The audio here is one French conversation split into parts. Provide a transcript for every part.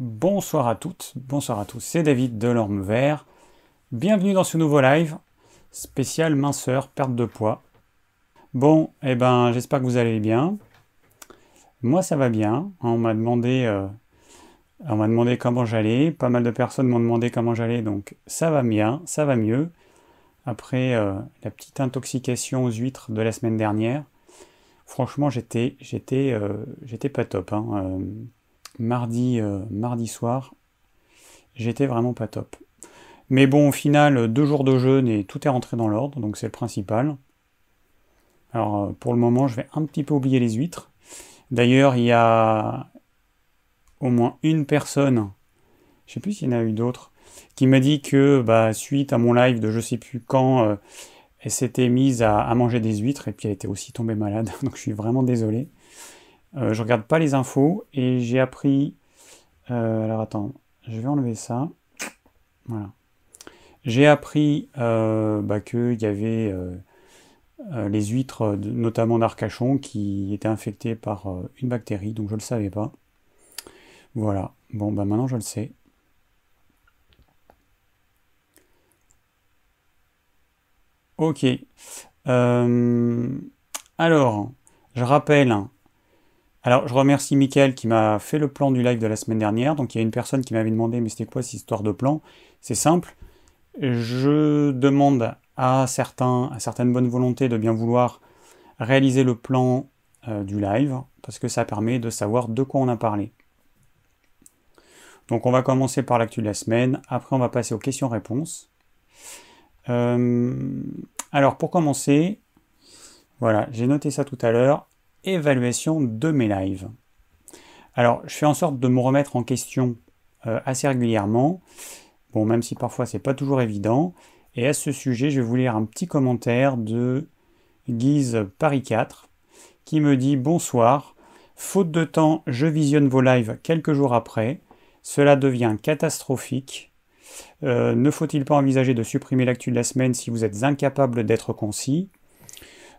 Bonsoir à toutes, bonsoir à tous, c'est David de l'Orme Vert. Bienvenue dans ce nouveau live spécial minceur, perte de poids. Bon, eh ben, j'espère que vous allez bien. Moi, ça va bien. On m'a demandé, euh, comment j'allais. Pas mal de personnes m'ont demandé comment j'allais, donc ça va bien, ça va mieux. Après euh, la petite intoxication aux huîtres de la semaine dernière, franchement, j'étais, j'étais, euh, j'étais pas top. Hein mardi, euh, mardi soir, j'étais vraiment pas top. Mais bon, au final, deux jours de jeûne et tout est rentré dans l'ordre, donc c'est le principal. Alors euh, pour le moment, je vais un petit peu oublier les huîtres. D'ailleurs, il y a au moins une personne, je sais plus s'il y en a eu d'autres, qui m'a dit que bah, suite à mon live de je sais plus quand, euh, elle s'était mise à, à, manger des huîtres et puis elle était aussi tombée malade. Donc je suis vraiment désolé. Euh, je regarde pas les infos et j'ai appris. Euh, alors attends, je vais enlever ça. Voilà. J'ai appris euh, bah, qu'il y avait les huîtres, notamment d'Arcachon, qui étaient infectées par une bactérie, donc je ne le savais pas. Voilà. Bon, bah maintenant je le sais. Ok. alors, je rappelle alors, je remercie Mickaël qui m'a fait le plan du live de la semaine dernière. Donc, il y a une personne qui m'avait demandé, mais c'était quoi cette histoire de plan? C'est simple. Je demande à, certains, à certaines bonnes volontés de bien vouloir réaliser le plan euh, du live, parce que ça permet de savoir de quoi on a parlé. Donc, on va commencer par l'actu de la semaine. Après, on va passer aux questions-réponses. Euh, alors, pour commencer, voilà, j'ai noté ça tout à l'heure évaluation de mes lives. Alors, je fais en sorte de me remettre en question euh, assez régulièrement. Bon, même si parfois c'est pas toujours évident. Et à ce sujet, je vais vous lire un petit commentaire de Guise Paris 4 qui me dit Bonsoir. Faute de temps, je visionne vos lives quelques jours après. Cela devient catastrophique. Euh, ne faut-il pas envisager de supprimer l'actu de la semaine si vous êtes incapable d'être concis?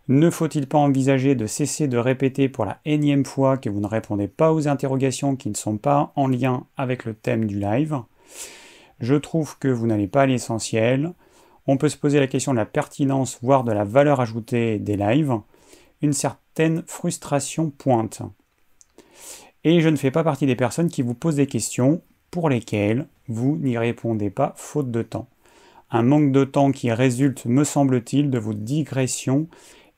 Ne faut-il pas envisager de cesser de répéter pour la énième fois que vous ne répondez pas aux interrogations qui ne sont pas en lien avec le thème du live? Je trouve que vous n'allez pas à l'essentiel. On peut se poser la question de la pertinence, voire de la valeur ajoutée des lives. Une certaine frustration pointe. Et je ne fais pas partie des personnes qui vous posent des questions pour lesquelles vous n'y répondez pas faute de temps. Un manque de temps qui résulte, me semble-t-il, de vos digressions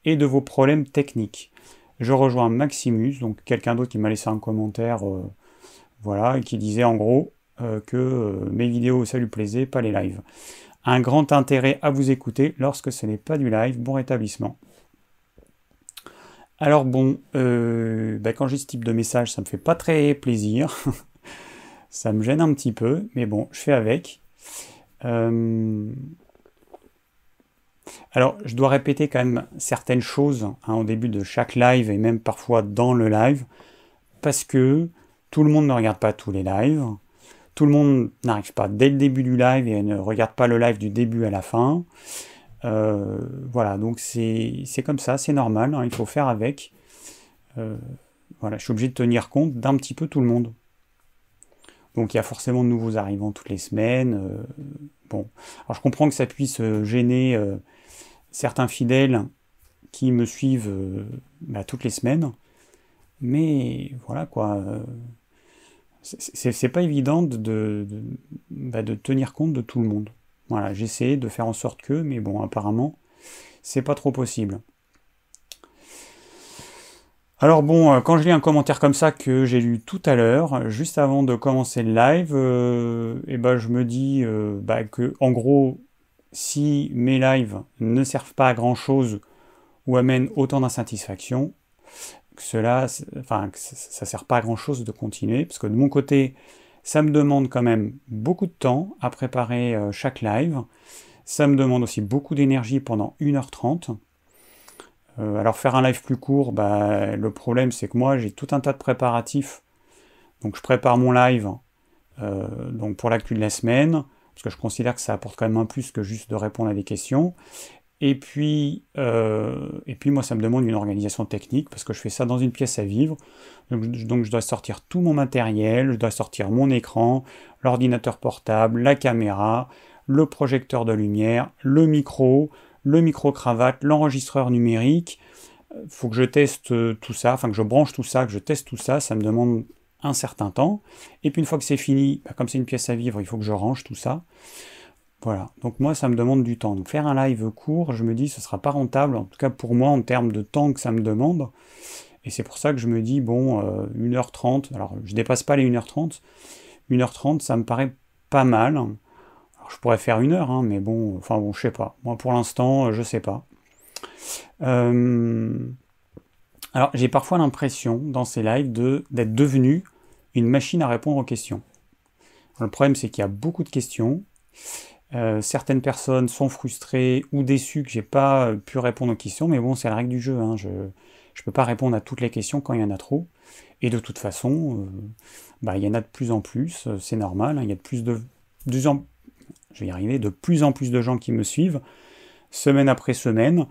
et de vos problèmes techniques. Je rejoins Maximus, donc quelqu'un d'autre qui m'a laissé un commentaire, euh, voilà, et qui disait en gros euh, que euh, mes vidéos ça lui plaisait, pas les lives. Un grand intérêt à vous écouter lorsque ce n'est pas du live. Bon rétablissement. Alors bon, bah, quand j'ai ce type de message, ça me fait pas très plaisir. ça me gêne un petit peu, mais bon, je fais avec. Alors, je dois répéter quand même certaines choses hein, au début de chaque live et même parfois dans le live, parce que tout le monde ne regarde pas tous les lives, tout le monde n'arrive pas dès le début du live et ne regarde pas le live du début à la fin. Euh, voilà, donc c'est comme ça, c'est normal, hein, il faut faire avec. Euh, voilà, je suis obligé de tenir compte d'un petit peu tout le monde. Donc il y a forcément de nouveaux arrivants toutes les semaines. Euh, bon, alors je comprends que ça puisse gêner certains fidèles qui me suivent euh, bah, toutes les semaines. Mais voilà quoi. Euh, c'est pas évident de, bah, de, tenir compte de tout le monde. Voilà, j'essaie de faire en sorte que, mais bon, apparemment, c'est pas trop possible. Alors bon, euh, quand je lis un commentaire comme ça que j'ai lu tout à l'heure, juste avant de commencer le live, et ben je me dis bah, que en gros si mes lives ne servent pas à grand chose ou amènent autant d'insatisfaction, que cela, enfin, ça sert pas à grand chose de continuer, parce que de mon côté, ça me demande quand même beaucoup de temps à préparer euh, chaque live. Ça me demande aussi beaucoup d'énergie pendant 1h30. Euh, alors faire un live plus court, bah, le problème c'est que moi j'ai tout un tas de préparatifs. Donc je prépare mon live euh, donc pour l'actu de la semaine parce que je considère que ça apporte quand même un plus que juste de répondre à des questions. Et puis, euh, et puis moi, ça me demande une organisation technique parce que je fais ça dans une pièce à vivre. Donc, je dois sortir tout mon matériel, je dois sortir mon écran, l'ordinateur portable, la caméra, le projecteur de lumière, le micro, le micro-cravate, l'enregistreur numérique. Euh, faut que je teste euh, tout ça, enfin que je branche tout ça, que je teste tout ça, ça me demande un certain temps. Et puis une fois que c'est fini, bah, comme c'est une pièce à vivre, il faut que je range tout ça. Voilà, donc moi ça me demande du temps. Donc faire un live court, je me dis ce sera pas rentable, en tout cas pour moi en termes de temps que ça me demande. Et c'est pour ça que je me dis, bon, 1h30, euh, alors je dépasse pas les 1h30, 1h30 ça me paraît pas mal. Alors, je pourrais faire une heure, hein, mais bon, enfin bon, je sais pas. Moi pour l'instant, je sais pas. Euh, alors j'ai parfois l'impression dans ces lives d'être devenu une machine à répondre aux questions. le problème c'est qu'il y a beaucoup de questions. Euh, certaines personnes sont frustrées ou déçues que j'ai pas pu répondre aux questions, mais bon, c'est la règle du jeu. Hein. Je ne peux pas répondre à toutes les questions quand il y en a trop. Et de toute façon, euh, bah, il y en a de plus en plus, euh, c'est normal. Hein. il y a de plus de, de en, je vais y arriver, de plus en plus de gens qui me suivent, semaine après semaine.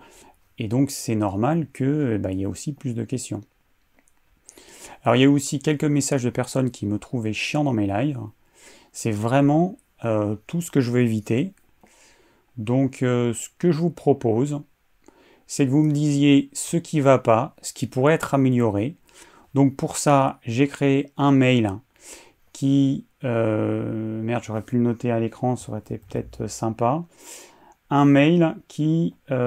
Et donc c'est normal qu'il bah, y ait aussi plus de questions. Alors il y a aussi quelques messages de personnes qui me trouvaient chiant dans mes lives. C'est vraiment euh, tout ce que je veux éviter. Donc euh, ce que je vous propose, c'est que vous me disiez ce qui va pas, ce qui pourrait être amélioré. Donc pour ça, j'ai créé un mail qui... Euh, merde, j'aurais pu le noter à l'écran, ça aurait été peut-être sympa. Un mail qui, bah,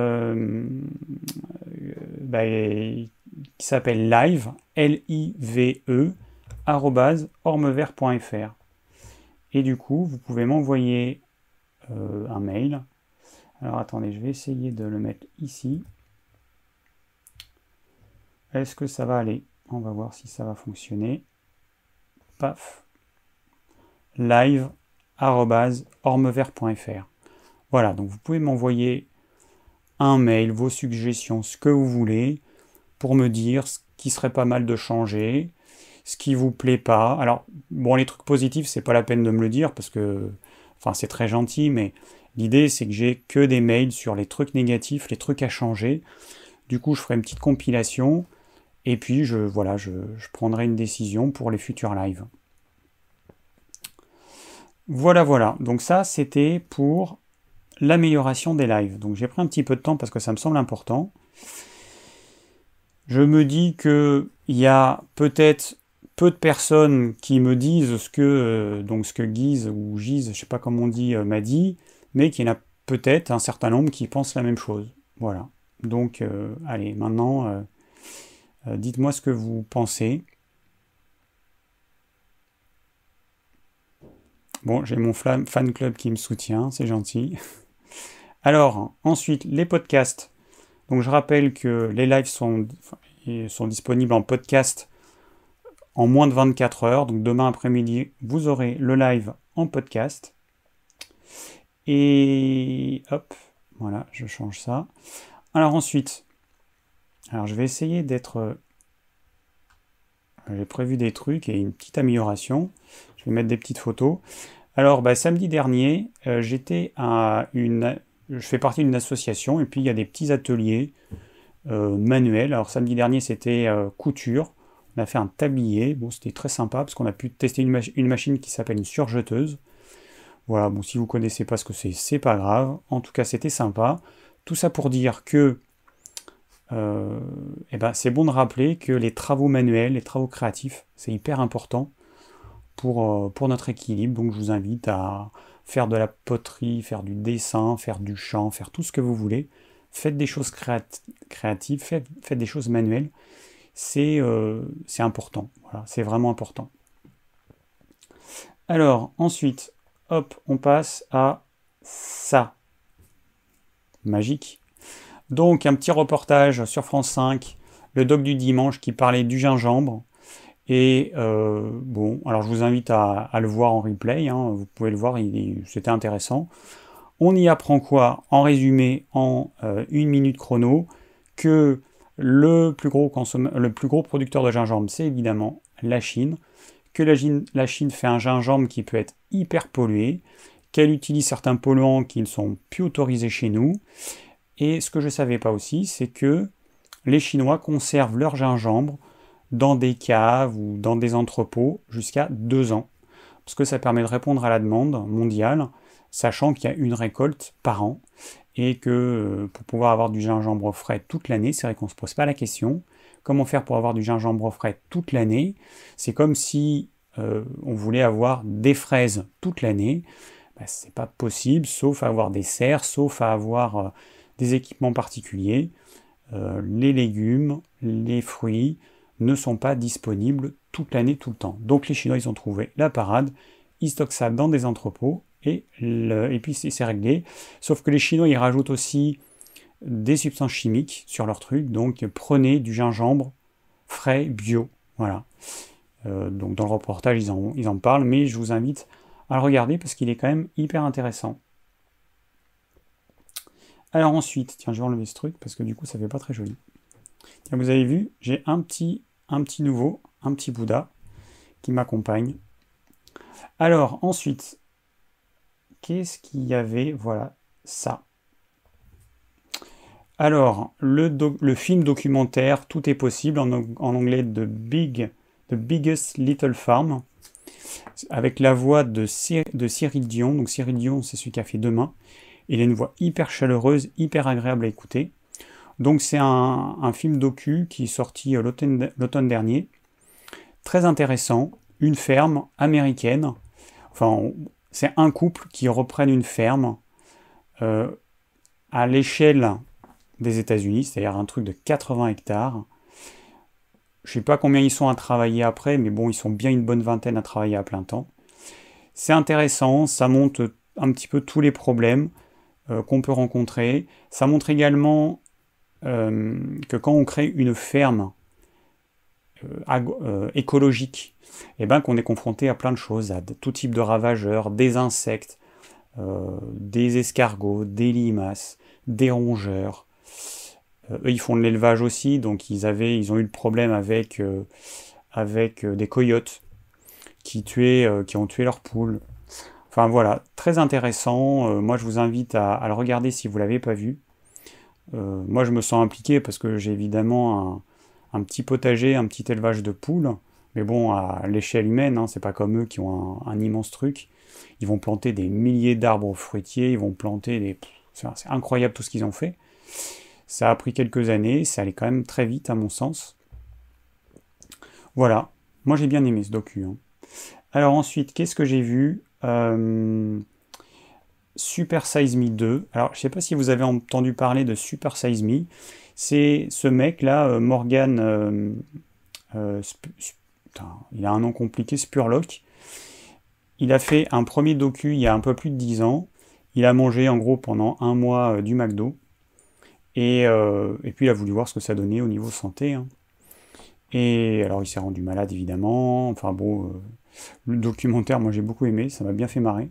qui s'appelle live, L-I-V-E, ormevert.fr. Et du coup, vous pouvez m'envoyer euh, un mail. Alors attendez, je vais essayer de le mettre ici. Est-ce que ça va aller? On va voir si ça va fonctionner. Paf. live.ormevert.fr Voilà, donc vous pouvez m'envoyer un mail, vos suggestions, ce que vous voulez, pour me dire ce qui serait pas mal de changer, ce qui vous plaît pas. Alors, bon, les trucs positifs, c'est pas la peine de me le dire parce que, enfin, c'est très gentil, mais l'idée, c'est que j'ai que des mails sur les trucs négatifs, les trucs à changer. Du coup, je ferai une petite compilation et puis, je, voilà, je, prendrai une décision pour les futurs lives. Voilà, voilà. Donc ça, c'était pour l'amélioration des lives. Donc j'ai pris un petit peu de temps parce que ça me semble important. Je me dis que il y a peut-être peu de personnes qui me disent ce que, euh, donc ce que Guise ou Gise, je sais pas comment on dit, euh, m'a dit, mais qu'il y en a peut-être un certain nombre qui pensent la même chose. Voilà. Donc, euh, allez, maintenant, dites-moi ce que vous pensez. Bon, j'ai mon fan club qui me soutient, c'est gentil. Alors, ensuite, les podcasts. Donc, je rappelle que les lives sont, sont disponibles en podcast en moins de 24 heures. Donc demain après-midi, vous aurez le live en podcast. Et hop, voilà, je change ça. Alors ensuite, alors je vais essayer d'être... Euh, j'ai prévu des trucs et une petite amélioration. Je vais mettre des petites photos. Alors bah, samedi dernier, euh, j'étais à une... Je fais partie d'une association et puis il y a des petits ateliers euh, manuels. Alors samedi dernier c'était couture. On a fait un tablier, bon c'était très sympa parce qu'on a pu tester une, machine qui s'appelle une surjeteuse. Voilà, bon si vous connaissez pas ce que c'est, c'est pas grave. En tout cas c'était sympa. Tout ça pour dire que euh, eh ben, c'est bon de rappeler que les travaux manuels, les travaux créatifs, c'est hyper important pour, euh, pour notre équilibre. Donc je vous invite à faire de la poterie, faire du dessin, faire du chant, faire tout ce que vous voulez. Faites des choses créatives, faites, des choses manuelles euh, c'est important. Voilà, c'est vraiment important. Alors, ensuite, hop, on passe à ça. Magique. Donc, un petit reportage sur France 5, le doc du dimanche qui parlait du gingembre. Et euh, bon, alors je vous invite à, le voir en replay, hein. vous pouvez le voir, c'était intéressant. On y apprend quoi En résumé, en euh, une minute chrono, que le plus gros, le plus gros producteur de gingembre, c'est évidemment la Chine. Que la la Chine fait un gingembre qui peut être hyper pollué, qu'elle utilise certains polluants qui ne sont plus autorisés chez nous, Et ce que je ne savais pas aussi, c'est que les Chinois conservent leur gingembre dans des caves ou dans des entrepôts jusqu'à deux ans. Parce que ça permet de répondre à la demande mondiale, sachant qu'il y a une récolte par an. Et que euh, pour pouvoir avoir du gingembre frais toute l'année, c'est vrai qu'on ne se pose pas la question. Comment faire pour avoir du gingembre frais toute l'année? C'est comme si euh, on voulait avoir des fraises toute l'année. Bah, c'est pas possible, sauf à avoir des serres, sauf à avoir euh, des équipements particuliers. Les légumes, les fruits ne sont pas disponibles toute l'année, tout le temps. Donc les Chinois, ils ont trouvé la parade, ils stockent ça dans des entrepôts et, et puis c'est réglé. Sauf que les Chinois, ils rajoutent aussi des substances chimiques sur leur truc, donc prenez du gingembre frais, bio. Voilà. Euh, donc dans le reportage, ils en, ils en parlent, mais je vous invite à le regarder parce qu'il est quand même hyper intéressant. Alors ensuite, tiens, je vais enlever ce truc parce que du coup, ça fait pas très joli. Tiens, vous avez vu, j'ai un petit, un petit nouveau, un petit Bouddha qui m'accompagne. Alors ensuite, qu'est-ce qu'il y avait? Voilà, ça. Alors, le, film documentaire Tout est possible en, anglais de Big The Biggest Little Farm, avec la voix de, de Cyril Dion. Donc Cyril Dion, c'est celui qui a fait Demain. Il a une voix hyper chaleureuse, hyper agréable à écouter. Donc c'est un, film docu qui est sorti euh, l'automne dernier. Très intéressant. Une ferme américaine. Enfin, c'est un couple qui reprennent une ferme euh, à l'échelle des États-Unis, c'est-à-dire un truc de 80 hectares. Je sais pas combien ils sont à travailler après, mais bon, ils sont bien une bonne vingtaine à travailler à plein temps. C'est intéressant, ça montre un petit peu tous les problèmes euh, qu'on peut rencontrer. Ça montre également que quand on crée une ferme euh, écologique, et eh ben, qu'on est confronté à plein de choses, à tout type de ravageurs, des insectes, des escargots, des limaces, des rongeurs, eux, ils font de l'élevage aussi, donc ils, avaient, ils ont eu le problème avec, euh, avec euh, des coyotes qui, tuaient, euh, qui ont tué leurs poules. Enfin voilà, très intéressant. moi, je vous invite à, le regarder si vous ne l'avez pas vu. Moi, je me sens impliqué parce que j'ai évidemment un, petit potager, un petit élevage de poules. Mais bon, à l'échelle humaine, hein, c'est pas comme eux qui ont un, immense truc. Ils vont planter des milliers d'arbres fruitiers, ils vont planter des. C'est incroyable tout ce qu'ils ont fait. Ça a pris quelques années, ça allait quand même très vite à mon sens. Voilà, moi j'ai bien aimé ce docu. Hein. Alors ensuite, qu'est-ce que j'ai vu? Euh, Super Size Me 2. Alors je ne sais pas si vous avez entendu parler de Super Size Me. C'est ce mec là, euh, Morgan... Euh, il a un nom compliqué, Spurlock. Il a fait un premier docu il y a un peu plus de 10 ans. Il a mangé en gros pendant un mois du McDo. Euh, et, puis il a voulu voir ce que ça donnait au niveau santé. Hein. Et alors il s'est rendu malade évidemment. Enfin bon, euh, le documentaire, moi j'ai beaucoup aimé, ça m'a bien fait marrer.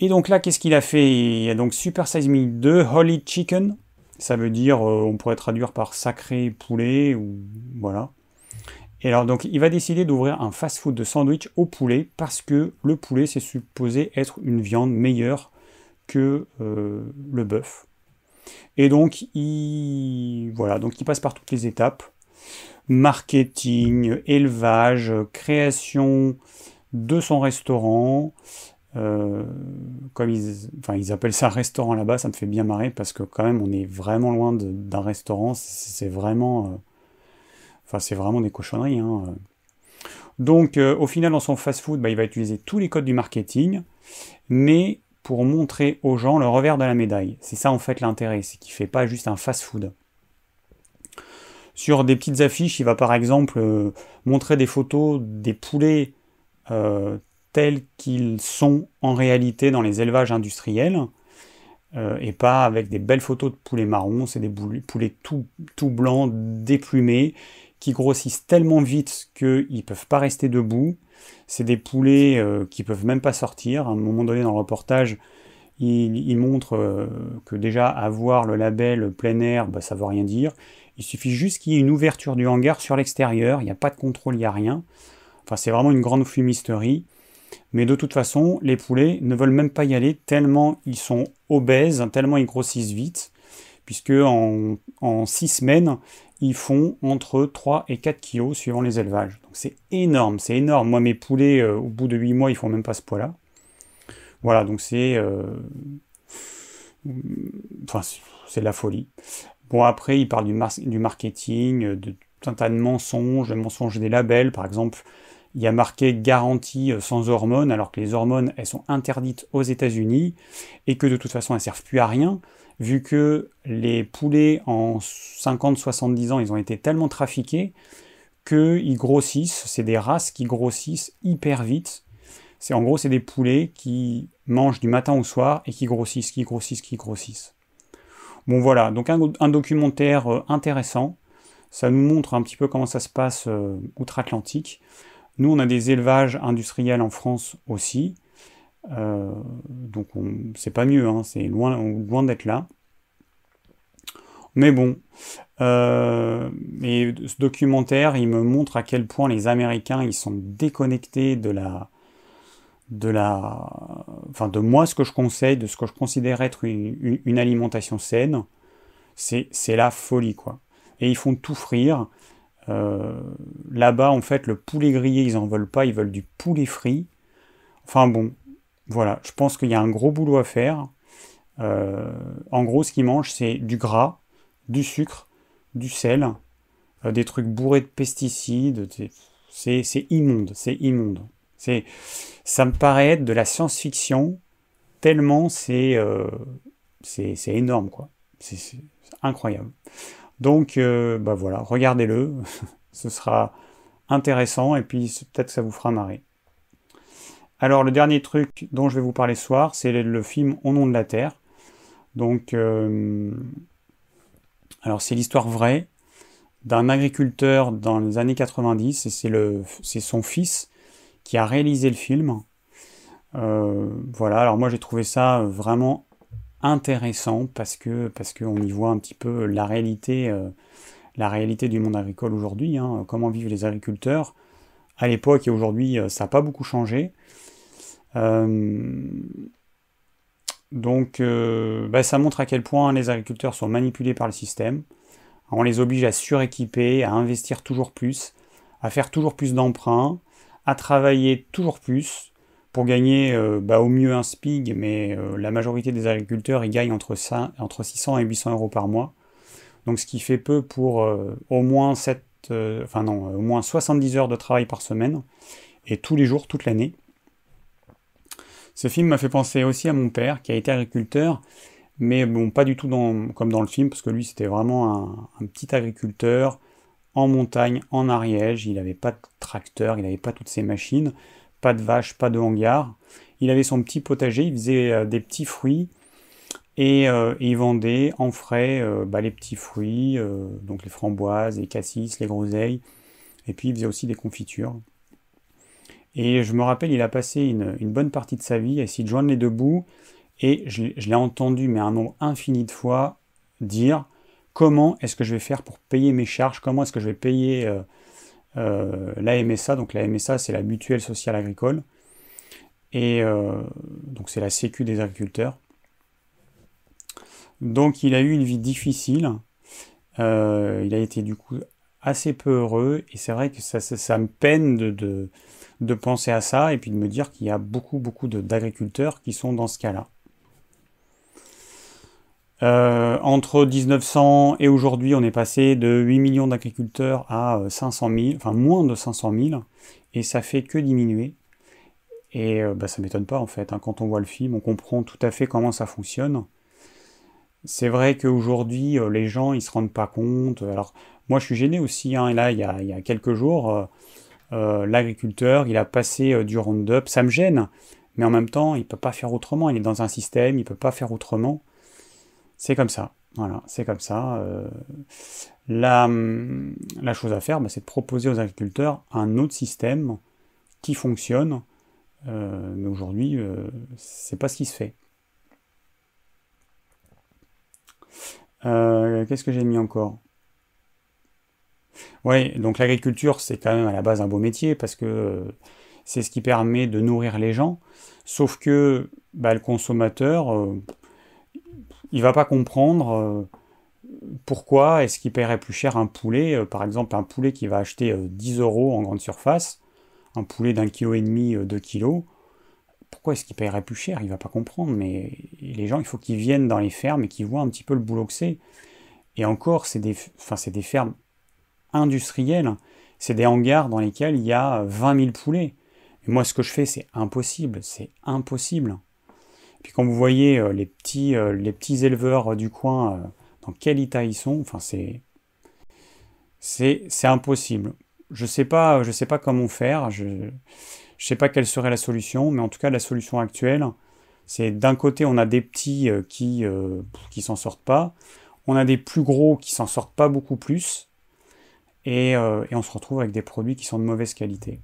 Et donc là, qu'est-ce qu'il a fait? Il y a donc Super Size Me 2 Holy Chicken. Ça veut dire, euh, on pourrait traduire par sacré poulet ou voilà. Et alors donc il va décider d'ouvrir un fast-food de sandwich au poulet parce que le poulet c'est supposé être une viande meilleure que le bœuf. Et donc, il, voilà, donc il passe par toutes les étapes. Marketing, élevage, création de son restaurant. Euh, comme ils, enfin, ils appellent ça restaurant là-bas, ça me fait bien marrer parce que quand même on est vraiment loin d'un restaurant, c'est vraiment, euh, enfin c'est vraiment des cochonneries. Hein. Donc euh, au final dans son fast-food, bah, il va utiliser tous les codes du marketing, mais pour montrer aux gens le revers de la médaille. C'est ça en fait l'intérêt, c'est qu'il fait pas juste un fast-food. Sur des petites affiches, il va par exemple montrer des photos des poulets tels qu'ils sont en réalité dans les élevages industriels, euh, et pas avec des belles photos de poulets marrons, c'est des poulets tout, blancs, déplumés, qui grossissent tellement vite qu'ils ne peuvent pas rester debout, c'est des poulets euh, qui peuvent même pas sortir. À un moment donné dans le reportage, il, montre euh, que déjà avoir le label plein air, bah, ça veut rien dire. Il suffit juste qu'il y ait une ouverture du hangar sur l'extérieur, il n'y a pas de contrôle, il n'y a rien. Enfin, c'est vraiment une grande fumisterie. Mais de toute façon, les poulets ne veulent même pas y aller tellement ils sont obèses, tellement ils grossissent vite, puisque en, en 6 semaines, ils font entre 3 et 4 kilos suivant les élevages. Donc c'est énorme, c'est énorme. Moi, mes poulets, euh, au bout de 8 mois, ils font même pas ce poids-là. Voilà, donc c'est... Euh, enfin, c'est de la folie. Bon, après, il parle du, du marketing, de tout un tas de mensonges, de mensonges des labels. Par exemple, il y a marqué garantie euh, sans hormones, alors que les hormones, elles sont interdites aux États-Unis et que de toute façon, elles servent plus à rien, vu que les poulets en 50-70 ans, ils ont été tellement trafiqués qu'ils grossissent. C'est des races qui grossissent hyper vite. C'est en gros, c'est des poulets qui mangent du matin au soir et qui grossissent, qui grossissent, qui grossissent. Bon voilà, donc un, documentaire euh, intéressant. Ça nous montre un petit peu comment ça se passe euh, outre-Atlantique. Nous, on a des élevages industriels en France aussi. Euh, donc c'est pas mieux, hein, c'est loin, d'être là. Mais bon, euh, ce documentaire, il me montre à quel point les Américains, ils sont déconnectés de la, de la, enfin de moi ce que je conseille, de ce que je considère être une, alimentation saine, c'est la folie quoi. Et ils font tout frire. Euh, là-bas, en fait, le poulet grillé, ils en veulent pas, ils veulent du poulet frit. Enfin bon, voilà, je pense qu'il y a un gros boulot à faire. Euh, en gros, ce qu'ils mangent, c'est du gras, du sucre, du sel, euh, des trucs bourrés de pesticides. C'est immonde, c'est immonde. Ça me paraît être de la science-fiction, tellement c'est énorme, quoi. C'est incroyable. Donc, euh, bah voilà, regardez-le, ce sera intéressant et puis peut-être que ça vous fera marrer. Alors, le dernier truc dont je vais vous parler ce soir, c'est le film Au nom de la Terre. Donc, euh, alors c'est l'histoire vraie d'un agriculteur dans les années 90 et c'est son fils qui a réalisé le film. Euh, voilà, alors moi j'ai trouvé ça vraiment intéressant parce que parce qu'on y voit un petit peu la réalité, euh, la réalité du monde agricole aujourd'hui, hein, comment vivent les agriculteurs. À l'époque et aujourd'hui, euh, ça n'a pas beaucoup changé. Euh, donc, bah, ça montre à quel point les agriculteurs sont manipulés par le système. On les oblige à suréquiper, à investir toujours plus, à faire toujours plus d'emprunts, à travailler toujours plus, pour gagner euh, bah, au mieux un SPIG, mais euh, la majorité des agriculteurs ils gagnent entre, entre 600 et 800 euros par mois. Donc ce qui fait peu pour euh, au, moins 7, enfin non, au moins 70 heures de travail par semaine, et tous les jours, toute l'année. Ce film m'a fait penser aussi à mon père, qui a été agriculteur, mais bon, pas du tout comme dans le film, parce que lui c'était vraiment un, petit agriculteur en montagne, en Ariège, il n'avait pas de tracteur, il n'avait pas toutes ces machines, pas de vaches, pas de hangars. Il avait son petit potager, il faisait euh, des petits fruits et, euh, il vendait en frais euh, bah, les petits fruits, donc les framboises, les cassis, les groseilles, et puis il faisait aussi des confitures. Et je me rappelle, il a passé une, bonne partie de sa vie à essayer de joindre les deux bouts, et je, je l'ai entendu, mais un nombre infini de fois, dire comment est-ce que je vais faire pour payer mes charges, comment est-ce que je vais payer euh, la MSA. Donc la MSA, c'est la mutuelle sociale agricole. Et euh, donc c'est la sécu des agriculteurs. Donc il a eu une vie difficile. Euh, il a été du coup assez peu heureux. Et c'est vrai que ça, me peine de, de, penser à ça et puis de me dire qu'il y a beaucoup, beaucoup d'agriculteurs qui sont dans ce cas-là. Euh, entre 1900 et aujourd'hui, on est passé de 8 millions d'agriculteurs à 500 euh, 000, enfin moins de 500 000, et ça fait que diminuer. Et euh, bah, ça m'étonne pas en fait, hein. quand on voit le film, on comprend tout à fait comment ça fonctionne. C'est vrai qu'aujourd'hui, les gens, ils se rendent pas compte. Alors, moi, je suis gêné aussi. Hein, et là, il y, a, il y a, quelques jours, l'agriculteur, il a passé du Roundup. Ça me gêne, mais en même temps, il peut pas faire autrement. Il est dans un système, il peut pas faire autrement. C'est comme ça. Voilà, c'est comme ça. Euh, la, chose à faire, bah, c'est de proposer aux agriculteurs un autre système qui fonctionne. Euh, mais aujourd'hui, euh, c'est pas ce qui se fait. Qu'est-ce que j'ai mis encore? Oui, donc l'agriculture, c'est quand même à la base un beau métier parce que c'est ce qui permet de nourrir les gens. Sauf que bah, le consommateur, euh, il va pas comprendre euh, pourquoi est-ce qu'il paierait plus cher un poulet, euh, par exemple un poulet qui va acheter 10 euros en grande surface, un poulet d'un kilo et demi, 2 kilos. Pourquoi est-ce qu'il paierait plus cher? Il va pas comprendre, mais les gens, il faut qu'ils viennent dans les fermes et qu'ils voient un petit peu le boulot que c'est. Et encore, c'est des fermes industrielles, c'est des hangars dans lesquels il y a 20 000 poulets. Et moi, ce que je fais, c'est impossible, c'est impossible. Puis quand vous voyez euh, les, petits, euh, les petits éleveurs euh, du coin, dans quel état ils sont, enfin c'est impossible. Je sais sais pas comment faire, je ne sais pas quelle serait la solution, mais en tout cas la solution actuelle, c'est d'un côté on a des petits qui qui s'en sortent pas, on a des plus gros qui s'en sortent pas beaucoup plus, et, et on se retrouve avec des produits qui sont de mauvaise qualité.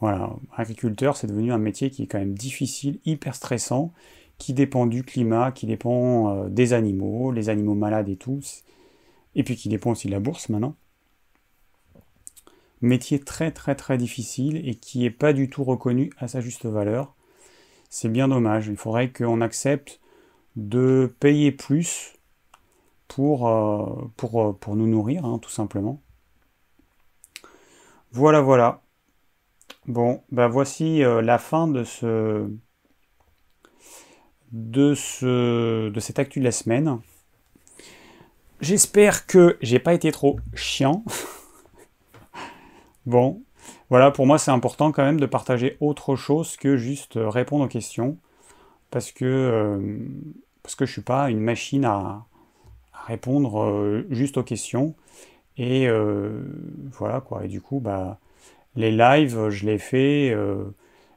Voilà, agriculteur, c'est devenu un métier qui est quand même difficile, hyper stressant, qui dépend du climat, qui dépend euh, des animaux, les animaux malades et tout, et puis qui dépend aussi de la bourse maintenant. Métier très très très difficile et qui n'est pas du tout reconnu à sa juste valeur. C'est bien dommage, il faudrait qu'on accepte de payer plus pour, euh, euh, nous nourrir, hein, tout simplement. Voilà, voilà. Bon, ben voici euh, la fin de ce, de ce, de cette actu de la semaine. J'espère que j'ai pas été trop chiant. bon, voilà, pour moi c'est important quand même de partager autre chose que juste répondre aux questions, parce que euh, parce que je suis pas une machine à, répondre euh, juste aux questions. Et voilà quoi. Et du coup, bah les lives, je les fais, euh,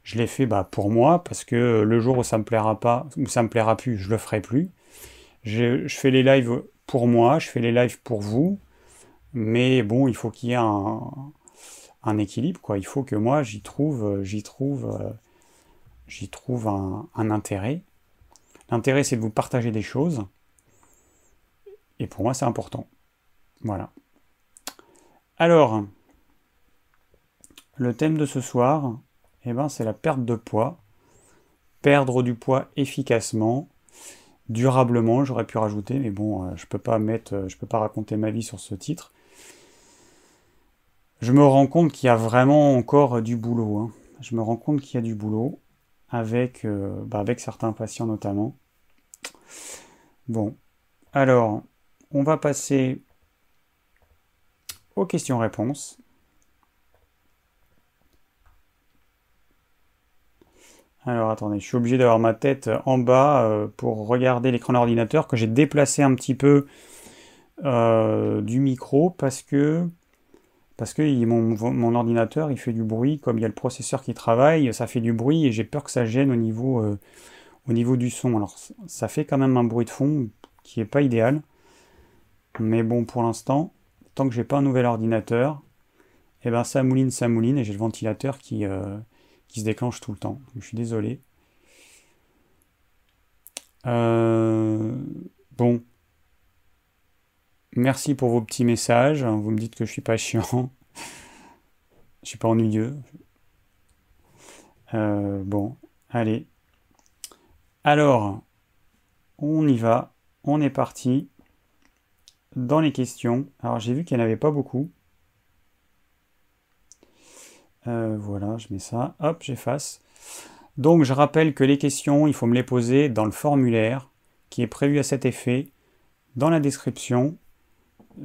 je les fais bah, pour moi, parce que le jour où ça me plaira pas, où ça me plaira plus, je le ferai plus. Je, fais les lives pour moi, je fais les lives pour vous, mais bon, il faut qu'il y ait un, équilibre, quoi. Il faut que moi, j'y trouve, j'y trouve, j'y trouve un intérêt. L'intérêt, c'est de vous partager des choses, et pour moi, c'est important. Voilà. Alors, le thème de ce soir, eh ben, c'est la perte de poids. Perdre du poids efficacement, durablement, j'aurais pu rajouter, mais bon, euh, je peux euh, peux pas raconter ma vie sur ce titre. Je me rends compte qu'il y a vraiment encore du boulot. Hein. Je me rends compte qu'il y a du boulot avec, euh, bah, avec certains patients notamment. Bon, alors, on va passer aux questions-réponses. Alors attendez, je suis obligé d'avoir ma tête en bas euh, pour regarder l'écran d'ordinateur que j'ai déplacé un petit peu euh, du micro parce que parce que mon, ordinateur il fait du bruit, comme il y a le processeur qui travaille, ça fait du bruit et j'ai peur que ça gêne au niveau, euh, au niveau du son. Alors ça fait quand même un bruit de fond qui est pas idéal. Mais bon pour l'instant, tant que j'ai pas un nouvel ordinateur, et eh ben ça mouline, ça mouline et j'ai le ventilateur qui, qui se déclenche tout le temps. Je suis désolé. Euh, bon. Merci pour vos petits messages. Vous me dites que je suis pas chiant. je suis pas ennuyeux. Euh, bon, allez. Alors, on y va. On est parti dans les questions. Alors j'ai vu qu'il n'y en avait pas beaucoup. Euh, voilà, je mets ça. Hop, j'efface. Donc je rappelle que les questions, il faut me les poser dans le formulaire qui est prévu à cet effet dans la description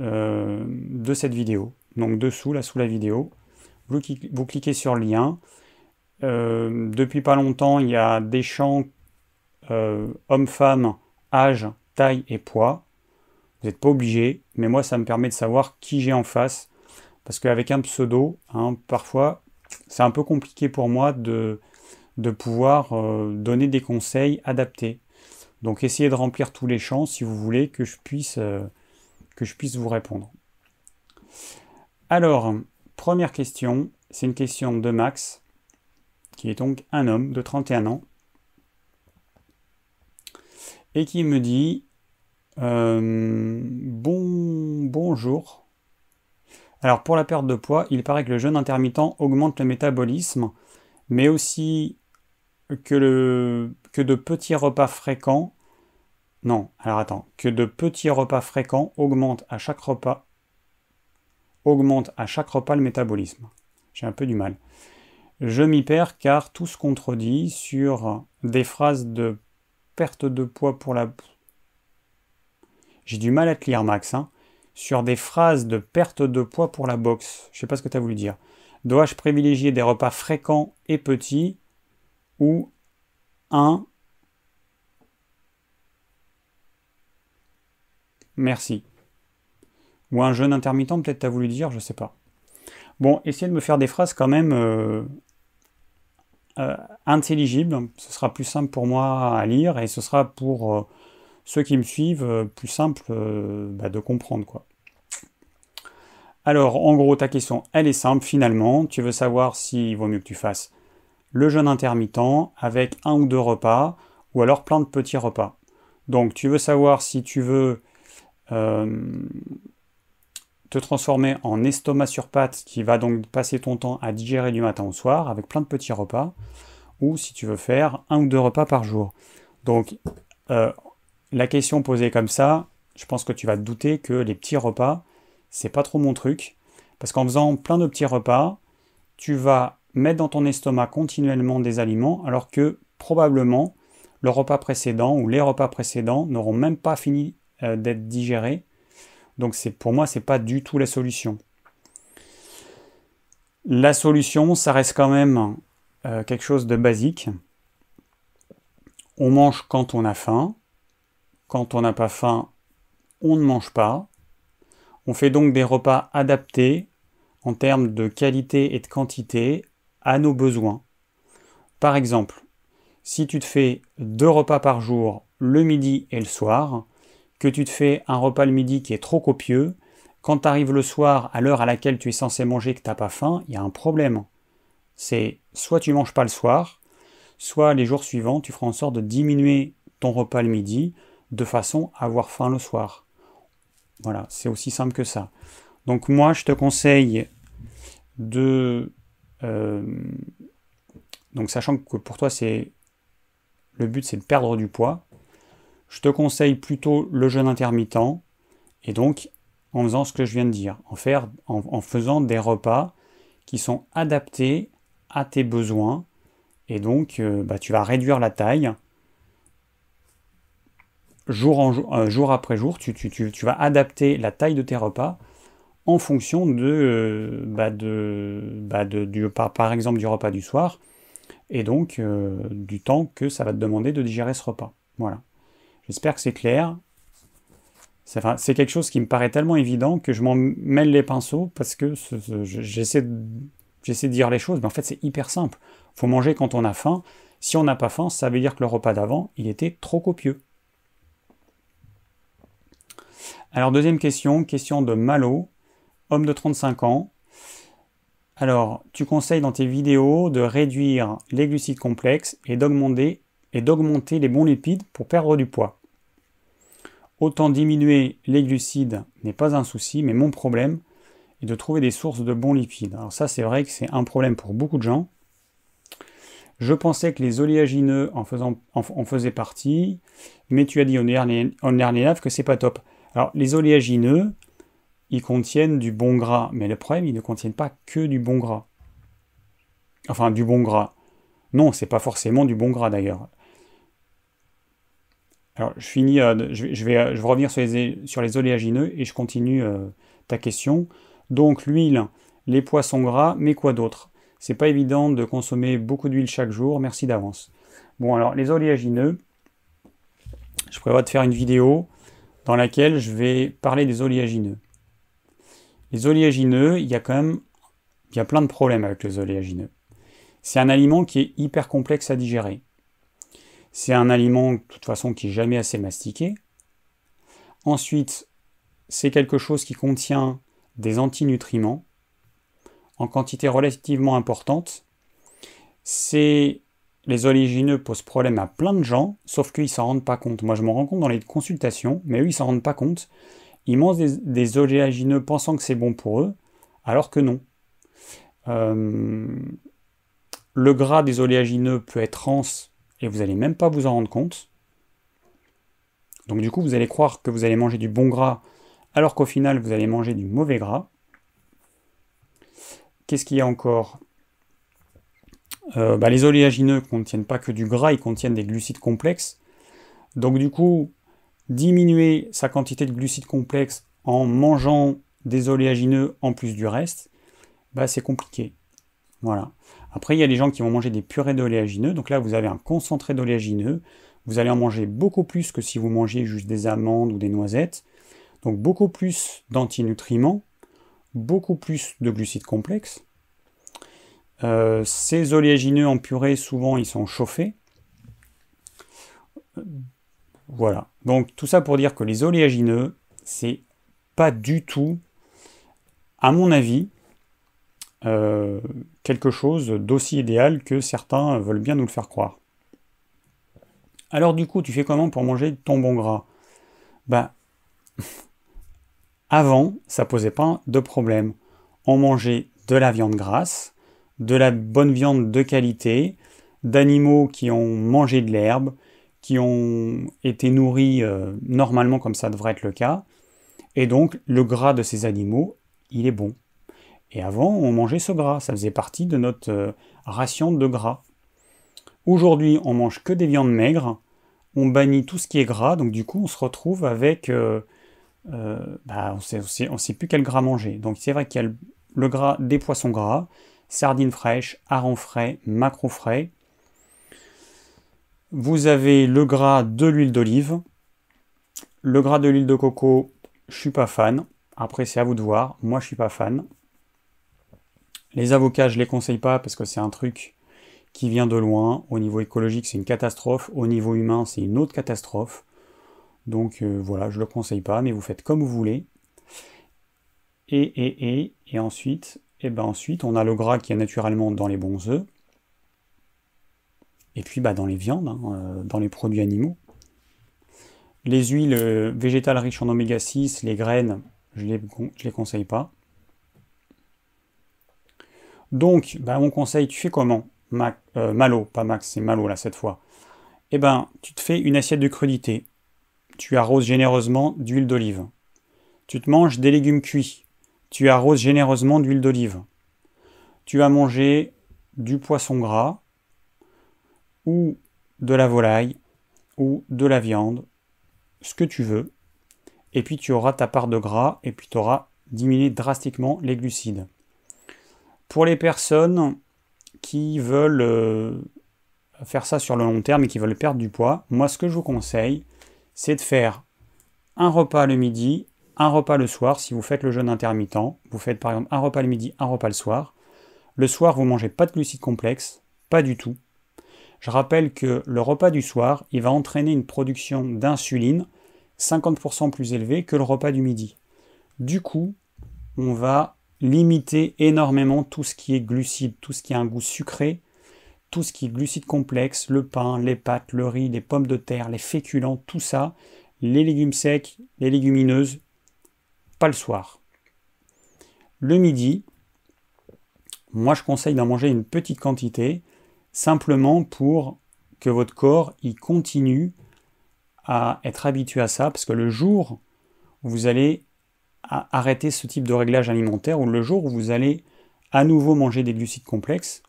euh, de cette vidéo. Donc dessous, là sous la vidéo. Vous, cliquez sur le lien. Euh, depuis pas longtemps, il y a des champs homme-femme, âge, taille et poids. Vous n'êtes pas obligé, mais moi ça me permet de savoir qui j'ai en face. Parce qu'avec un pseudo, hein, parfois, c'est un peu compliqué pour moi de, de pouvoir euh, donner des conseils adaptés. Donc essayez de remplir tous les champs si vous voulez que je puisse, euh, que je puisse vous répondre. Alors, première question, c'est une question de Max, qui est donc un homme de 31 ans, et qui me dit euh, bon, bonjour. Alors pour la perte de poids, il paraît que le jeûne intermittent augmente le métabolisme, mais aussi que, le, de petits repas fréquents. Non, alors attends, que de petits repas fréquents augmentent à chaque repas augmente à chaque repas le métabolisme. J'ai un peu du mal. Je m'y perds car tout se contredit sur des phrases de perte de poids pour la... J'ai du mal à te lire Max, hein sur des phrases de perte de poids pour la boxe. Je sais pas ce que tu as voulu dire. Dois-je privilégier des repas fréquents et petits ou un Merci. Ou un jeûne intermittent, peut-être tu as voulu dire, je sais pas. Bon, essayez de me faire des phrases quand même euh, euh, intelligibles. Ce sera plus simple pour moi à lire et ce sera pour euh, ceux qui me suivent plus simple bah, de comprendre quoi. Alors, en gros, ta question, elle est simple finalement. Tu veux savoir s'il vaut mieux que tu fasses le jeûne intermittent avec un ou deux repas ou alors plein de petits repas. Donc, tu veux savoir si tu veux euh, te transformer en estomac sur pâte qui va donc passer ton temps à digérer du matin au soir avec plein de petits repas ou si tu veux faire un ou deux repas par jour. Donc, euh, la question posée comme ça, je pense que tu vas te douter que les petits repas, c'est pas trop mon truc. Parce qu'en faisant plein de petits repas, tu vas mettre dans ton estomac continuellement des aliments, alors que probablement le repas précédent ou les repas précédents n'auront même pas fini euh, d'être digérés. Donc c'est pour moi, c'est pas du tout la solution. La solution, ça reste quand même euh, quelque chose de basique. On mange quand on a faim. Quand on n'a pas faim, on ne mange pas. On fait donc des repas adaptés en termes de qualité et de quantité à nos besoins. Par exemple, si tu te fais deux repas par jour le midi et le soir, que tu te fais un repas le midi qui est trop copieux, quand tu arrives le soir à l'heure à laquelle tu es censé manger que tu n'as pas faim, il y a un problème. C'est soit tu manges pas le soir, soit les jours suivants, tu feras en sorte de diminuer ton repas le midi de façon à avoir faim le soir. Voilà, c'est aussi simple que ça. Donc moi, je te conseille de... Euh, donc sachant que pour toi, c'est le but, c'est de perdre du poids, je te conseille plutôt le jeûne intermittent, et donc en faisant ce que je viens de dire, en, faisant des repas qui sont adaptés à tes besoins, et donc euh, bah, tu vas réduire la taille, euh, jour après jour, tu, vas adapter la taille de tes repas en fonction de, euh, bah, bah, par, exemple du repas du soir et donc euh, du temps que ça va te demander de digérer ce repas. Voilà. J'espère que c'est clair. C'est quelque chose qui me paraît tellement évident que je m'en mêle les pinceaux parce que j'essaie de dire les choses, mais en fait c'est hyper simple. Faut manger quand on a faim. Si on n'a pas faim, ça veut dire que le repas d'avant, il était trop copieux. Alors deuxième question, question de Malo, homme de 35 ans. Alors, tu conseilles dans tes vidéos de réduire les glucides complexes et d'augmenter, les bons lipides pour perdre du poids. Autant diminuer les glucides n'est pas un souci, mais mon problème est de trouver des sources de bons lipides. Alors ça, c'est vrai que c'est un problème pour beaucoup de gens. Je pensais que les oléagineux en, faisaient partie, mais tu as dit en dernier que c'est pas top. Alors, les oléagineux, ils contiennent du bon gras, mais le problème, ils ne contiennent pas que du bon gras. Enfin, du bon gras. Non, c'est pas forcément du bon gras d'ailleurs. Alors, je finis, euh, je, vais, euh, je, vais, revenir sur les, sur les oléagineux et je continue euh, ta question. Donc, l'huile, les poissons gras, mais quoi d'autre? C'est pas évident de consommer beaucoup d'huile chaque jour, merci d'avance. Bon, alors, les oléagineux, je prévois de faire une vidéo dans laquelle je vais parler des oléagineux. Les oléagineux, il y a quand même il y a plein de problèmes avec les oléagineux. C'est un aliment qui est hyper complexe à digérer. C'est un aliment, de toute façon, qui n'est jamais assez mastiqué. Ensuite, c'est quelque chose qui contient des antinutriments en quantité relativement importante. C'est les oléagineux posent problème à plein de gens, sauf qu'ils s'en rendent pas compte. Moi, je me rends compte dans les consultations, mais eux, ils s'en rendent pas compte. Ils mangent des, oléagineux pensant que c'est bon pour eux, Alors que non. Euh, le gras des oléagineux peut être trans et vous n'allez même pas vous en rendre compte. Donc du coup, vous allez croire que vous allez manger du bon gras alors qu'au final, vous allez manger du mauvais gras. Qu'est-ce qu'il y a encore? Euh, bah, Les oléagineux ne contiennent pas que du gras, ils contiennent des glucides complexes. Donc du coup, diminuer sa quantité de glucides complexes en mangeant des oléagineux en plus du reste, bah, c'est compliqué. Voilà. Après, il y a des gens qui vont manger des purées d'oléagineux. Donc là, vous avez un concentré d'oléagineux. Vous allez en manger beaucoup plus que si vous mangiez juste des amandes ou des noisettes. Donc beaucoup plus d'antinutriments, beaucoup plus de glucides complexes. Euh, ces oléagineux en purée, souvent, ils sont chauffés. Voilà. Donc tout ça pour dire que les oléagineux, c'est pas du tout, à mon avis, euh, quelque chose d'aussi idéal que certains veulent bien nous le faire croire. Alors du coup, tu fais comment pour manger ton bon gras? Ben, avant, ça posait pas de problème. On mangeait de la viande grasse, de la bonne viande de qualité, d'animaux qui ont mangé de l'herbe, qui ont été nourris euh, normalement comme ça devrait être le cas. Et donc le gras de ces animaux, il est bon. Et avant, on mangeait ce gras, ça faisait partie de notre euh, ration de gras. Aujourd'hui, on mange que des viandes maigres, on bannit tout ce qui est gras, donc du coup, on se retrouve avec... Euh, bah, on ne sait, plus quel gras manger. Donc c'est vrai qu'il y a le, gras des poissons gras, sardines fraîches, harengs frais, macro frais, vous avez le gras de l'huile d'olive. Le gras de l'huile de coco, je suis pas fan. Après, c'est à vous de voir. Moi, je suis pas fan. Les avocats, je les conseille pas parce que c'est un truc qui vient de loin. Au niveau écologique, c'est une catastrophe. Au niveau humain, c'est une autre catastrophe. Donc euh, voilà, je le conseille pas, mais vous faites comme vous voulez. Et, et, et, et ensuite, et eh ben ensuite, on a le gras qui est naturellement dans les bons œufs. Et puis bah, dans les viandes, hein, euh, dans les produits animaux. Les huiles euh, végétales riches en oméga 6, les graines, je ne les, conseille pas. Donc, bah, mon conseil, tu fais comment? Euh, Malo, pas Max, c'est Malo là cette fois. Eh ben, tu te fais une assiette de crudité. Tu arroses généreusement d'huile d'olive. Tu te manges des légumes cuits. Tu arroses généreusement d'huile d'olive. Tu vas manger du poisson gras, ou de la volaille, ou de la viande, ce que tu veux. Et puis tu auras ta part de gras, et puis tu auras diminué drastiquement les glucides. Pour les personnes qui veulent euh, faire ça sur le long terme et qui veulent perdre du poids, moi ce que je vous conseille, c'est de faire un repas le midi, un repas le soir si vous faites le jeûne intermittent. Vous faites par exemple un repas le midi, un repas le soir. Le soir, vous mangez pas de glucides complexes, pas du tout. Je rappelle que le repas du soir, il va entraîner une production d'insuline 50% plus élevée que le repas du midi. Du coup, on va limiter énormément tout ce qui est glucides, tout ce qui a un goût sucré, tout ce qui est glucides complexes, le pain, les pâtes, le riz, les pommes de terre, les féculents, tout ça, les légumes secs, les légumineuses, pas le soir. Le midi, moi je conseille d'en manger une petite quantité, simplement pour que votre corps y continue à être habitué à ça, parce que le jour où vous allez arrêter ce type de réglage alimentaire, ou le jour où vous allez à nouveau manger des glucides complexes,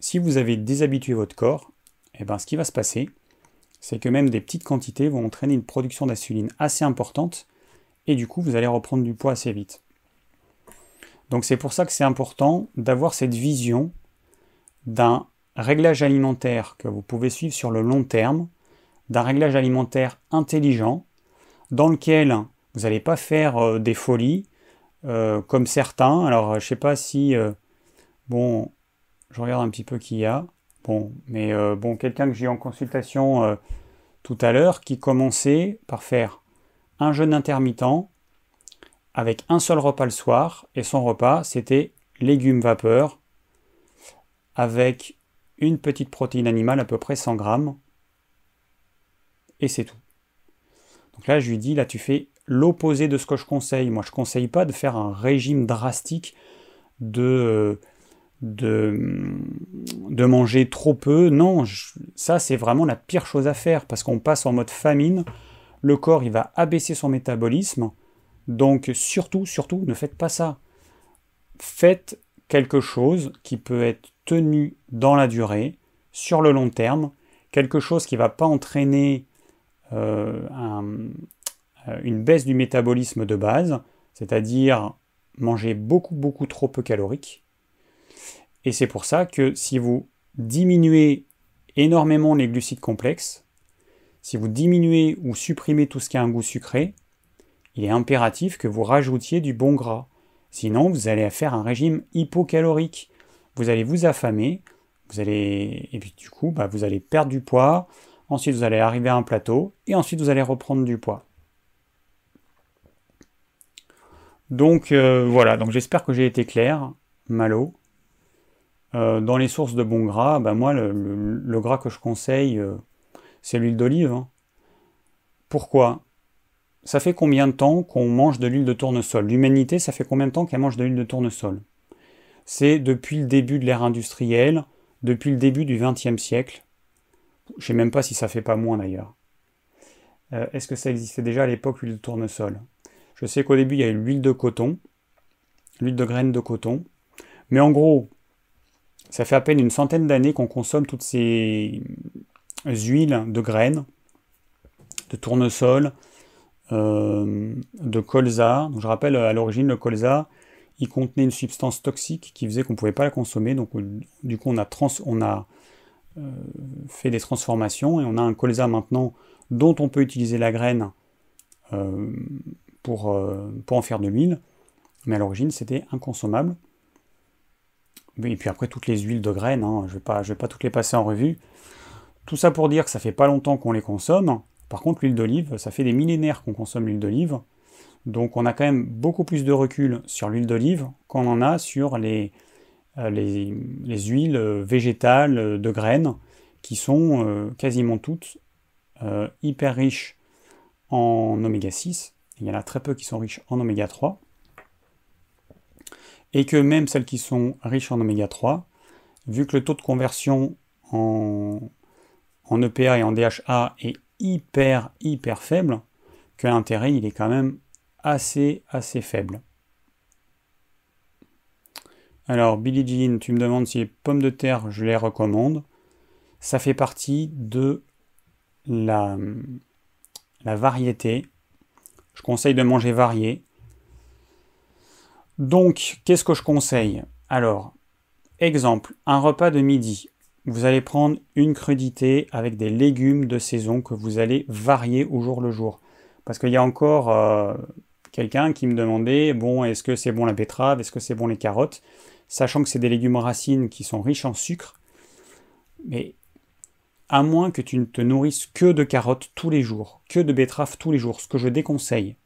si vous avez déshabitué votre corps, eh ben, ce qui va se passer, c'est que même des petites quantités vont entraîner une production d'insuline assez importante, et du coup vous allez reprendre du poids assez vite. Donc c'est pour ça que c'est important d'avoir cette vision d'un réglage alimentaire que vous pouvez suivre sur le long terme, d'un réglage alimentaire intelligent, dans lequel vous n'allez pas faire euh, des folies, euh, comme certains. Alors, je ne sais pas si... Euh, bon, je regarde un petit peu qui y a. Bon, mais bon, quelqu'un que j'ai en consultation tout à l'heure qui commençait par faire un jeûne intermittent avec un seul repas le soir, et son repas, c'était légumes vapeur avec une petite protéine animale, à peu près 100 grammes, et c'est tout. Donc là, je lui dis, là, tu fais l'opposé de ce que je conseille. Moi, je ne conseille pas de faire un régime drastique de, de, de manger trop peu. Non, ça c'est vraiment la pire chose à faire parce qu'on passe en mode famine. Le corps il va abaisser son métabolisme. Donc surtout, surtout, ne faites pas ça. Faites quelque chose qui peut être tenu dans la durée, sur le long terme, quelque chose qui ne va pas entraîner euh, euh, une baisse du métabolisme de base, c'est-à-dire manger beaucoup beaucoup trop peu calorique. Et c'est pour ça que si vous diminuez énormément les glucides complexes, si vous diminuez ou supprimez tout ce qui a un goût sucré, il est impératif que vous rajoutiez du bon gras. Sinon, vous allez faire un régime hypocalorique. Vous allez vous affamer, vous allez et puis du coup, bah, vous allez perdre du poids. Ensuite, vous allez arriver à un plateau et ensuite vous allez reprendre du poids. Donc euh, voilà, donc j'espère que j'ai été clair, Malo. Euh, dans les sources de bon gras, bah, moi le, gras que je conseille, euh, c'est l'huile d'olive. Hein. Pourquoi? Ça fait combien de temps qu'on mange de l'huile de tournesol? L'humanité, ça fait combien de temps qu'elle mange de l'huile de tournesol? C'est depuis le début de l'ère industrielle, depuis le début du XXe siècle. Je ne sais même pas si ça fait pas moins d'ailleurs. Est-ce que ça existait déjà à l'époque l'huile de tournesol? Je sais qu'au début, il y a eu l'huile de coton, l'huile de graines de coton. Mais en gros, ça fait à peine une centaine d'années qu'on consomme toutes ces huiles de graines, de tournesol, euh, de colza. je rappelle, à l'origine, le colza, il contenait une substance toxique qui faisait qu'on ne pouvait pas la consommer. Donc, du coup, on a, euh, fait des transformations et on a un colza maintenant dont on peut utiliser la graine euh, pour, euh, en faire de l'huile, mais à l'origine c'était inconsommable. Et puis après toutes les huiles de graines, hein, je ne vais pas toutes les passer en revue. Tout ça pour dire que ça fait pas longtemps qu'on les consomme. Par contre l'huile d'olive, ça fait des millénaires qu'on consomme l'huile d'olive. Donc on a quand même beaucoup plus de recul sur l'huile d'olive qu'on en a sur les, euh, les, huiles végétales de graines qui sont euh, quasiment toutes hyper riches en oméga 6 il y en a très peu qui sont riches en oméga 3, et que même celles qui sont riches en oméga 3, vu que le taux de conversion en, en EPA et en DHA est hyper hyper faible, que l'intérêt il est quand même assez assez faible. Alors Billie Jean, tu me demandes si les pommes de terre je les recommande. Ça fait partie de la, la variété je conseille de manger varié. Donc, qu'est-ce que je conseille? Alors, exemple, un repas de midi. Vous allez prendre une crudité avec des légumes de saison que vous allez varier au jour le jour. Parce qu'il y a encore euh, quelqu'un qui me demandait, bon, est-ce que c'est bon la betterave, est-ce que c'est bon les carottes? Sachant que c'est des légumes racines qui sont riches en sucre. Mais à moins que tu ne te nourrisses que de carottes tous les jours, que de betteraves tous les jours, ce que je déconseille.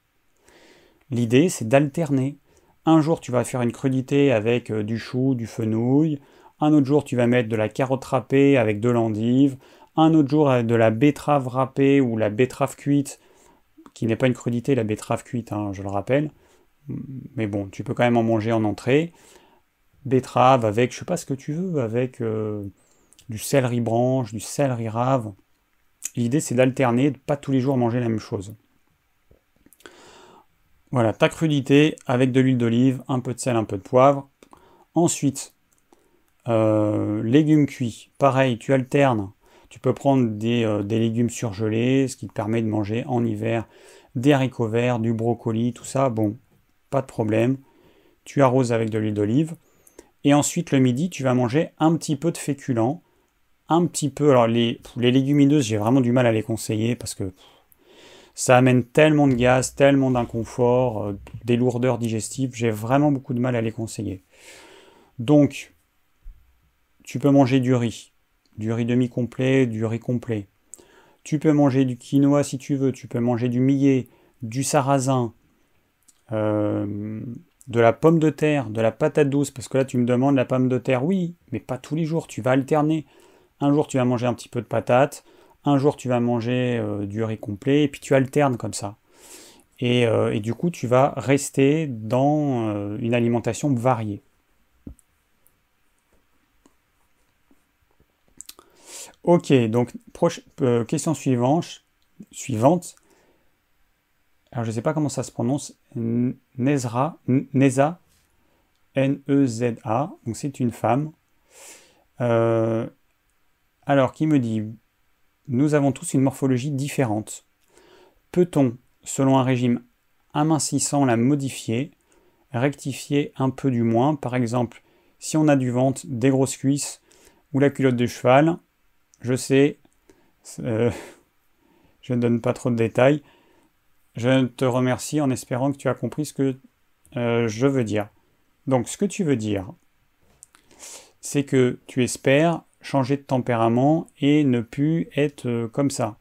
L'idée, c'est d'alterner. Un jour, tu vas faire une crudité avec euh, du chou, du fenouil. Un autre jour, tu vas mettre de la carotte râpée avec de l'endive. Un autre jour, avec de la betterave râpée ou la betterave cuite, qui n'est pas une crudité, la betterave cuite, hein, je le rappelle. Mais bon, tu peux quand même en manger en entrée. Betterave avec, je sais pas ce que tu veux, avec... Euh, du céleri branche, du céleri rave. L'idée c'est d'alterner, de pas tous les jours manger la même chose. Voilà, ta crudité avec de l'huile d'olive, un peu de sel, un peu de poivre. Ensuite, euh, légumes cuits. Pareil, tu alternes. Tu peux prendre des, euh, des, légumes surgelés, ce qui te permet de manger en hiver des haricots verts, du brocoli, tout ça. Bon, pas de problème. Tu arroses avec de l'huile d'olive. Et ensuite, le midi, tu vas manger un petit peu de féculents un petit peu. Alors, les, les légumineuses, j'ai vraiment du mal à les conseiller parce que ça amène tellement de gaz, tellement d'inconfort, euh, des lourdeurs digestives. J'ai vraiment beaucoup de mal à les conseiller. Donc, tu peux manger du riz, du riz demi-complet, du riz complet. Tu peux manger du quinoa si tu veux, tu peux manger du millet, du sarrasin, euh, de la pomme de terre, de la patate douce, parce que là tu me demandes la pomme de terre, oui, mais pas tous les jours, tu vas alterner. Un jour, tu vas manger un petit peu de patates. Un jour, tu vas manger euh, du riz complet. Et puis, tu alternes comme ça. Et, euh, du coup, tu vas rester dans une alimentation variée. Ok, donc euh, question suivante. Alors je ne sais pas comment ça se prononce. Nezra, Neza, N-E-Z-A. Donc c'est une femme. Euh, alors qui me dit Nous avons tous une morphologie différente. Peut-on, selon un régime amincissant, la modifier, rectifier un peu du moins? Par exemple, si on a du ventre, des grosses cuisses ou la culotte de cheval, je sais, euh, je ne donne pas trop de détails. Je te remercie en espérant que tu as compris ce que euh, je veux dire. Donc ce que tu veux dire, c'est que tu espères changer de tempérament et ne plus être euh, comme ça.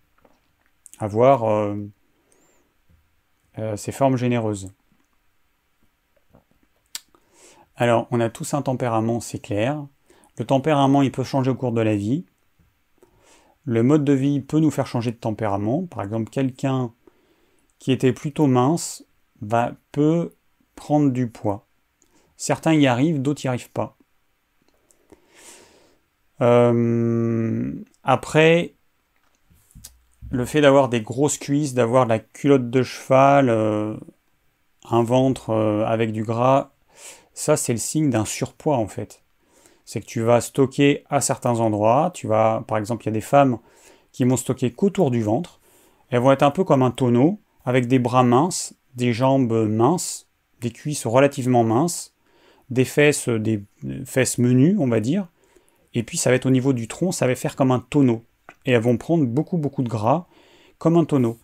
Avoir ces formes généreuses. Alors, on a tous un tempérament, c'est clair. Le tempérament, il peut changer au cours de la vie. Le mode de vie peut nous faire changer de tempérament. Par exemple, quelqu'un qui était plutôt mince va, peut prendre du poids. Certains y arrivent, d'autres n'y arrivent pas. Euh, après, le fait d'avoir des grosses cuisses, d'avoir la culotte de cheval, euh, un ventre euh, avec du gras, ça c'est le signe d'un surpoids en fait. C'est que tu vas stocker à certains endroits, tu vas, par exemple, il y a des femmes qui vont stocker qu'autour du ventre, elles vont être un peu comme un tonneau, avec des bras minces, des jambes minces, des cuisses relativement minces, des fesses, des fesses menues, on va dire, et puis ça va être au niveau du tronc, ça va faire comme un tonneau. Et elles vont prendre beaucoup beaucoup de gras, comme un tonneau.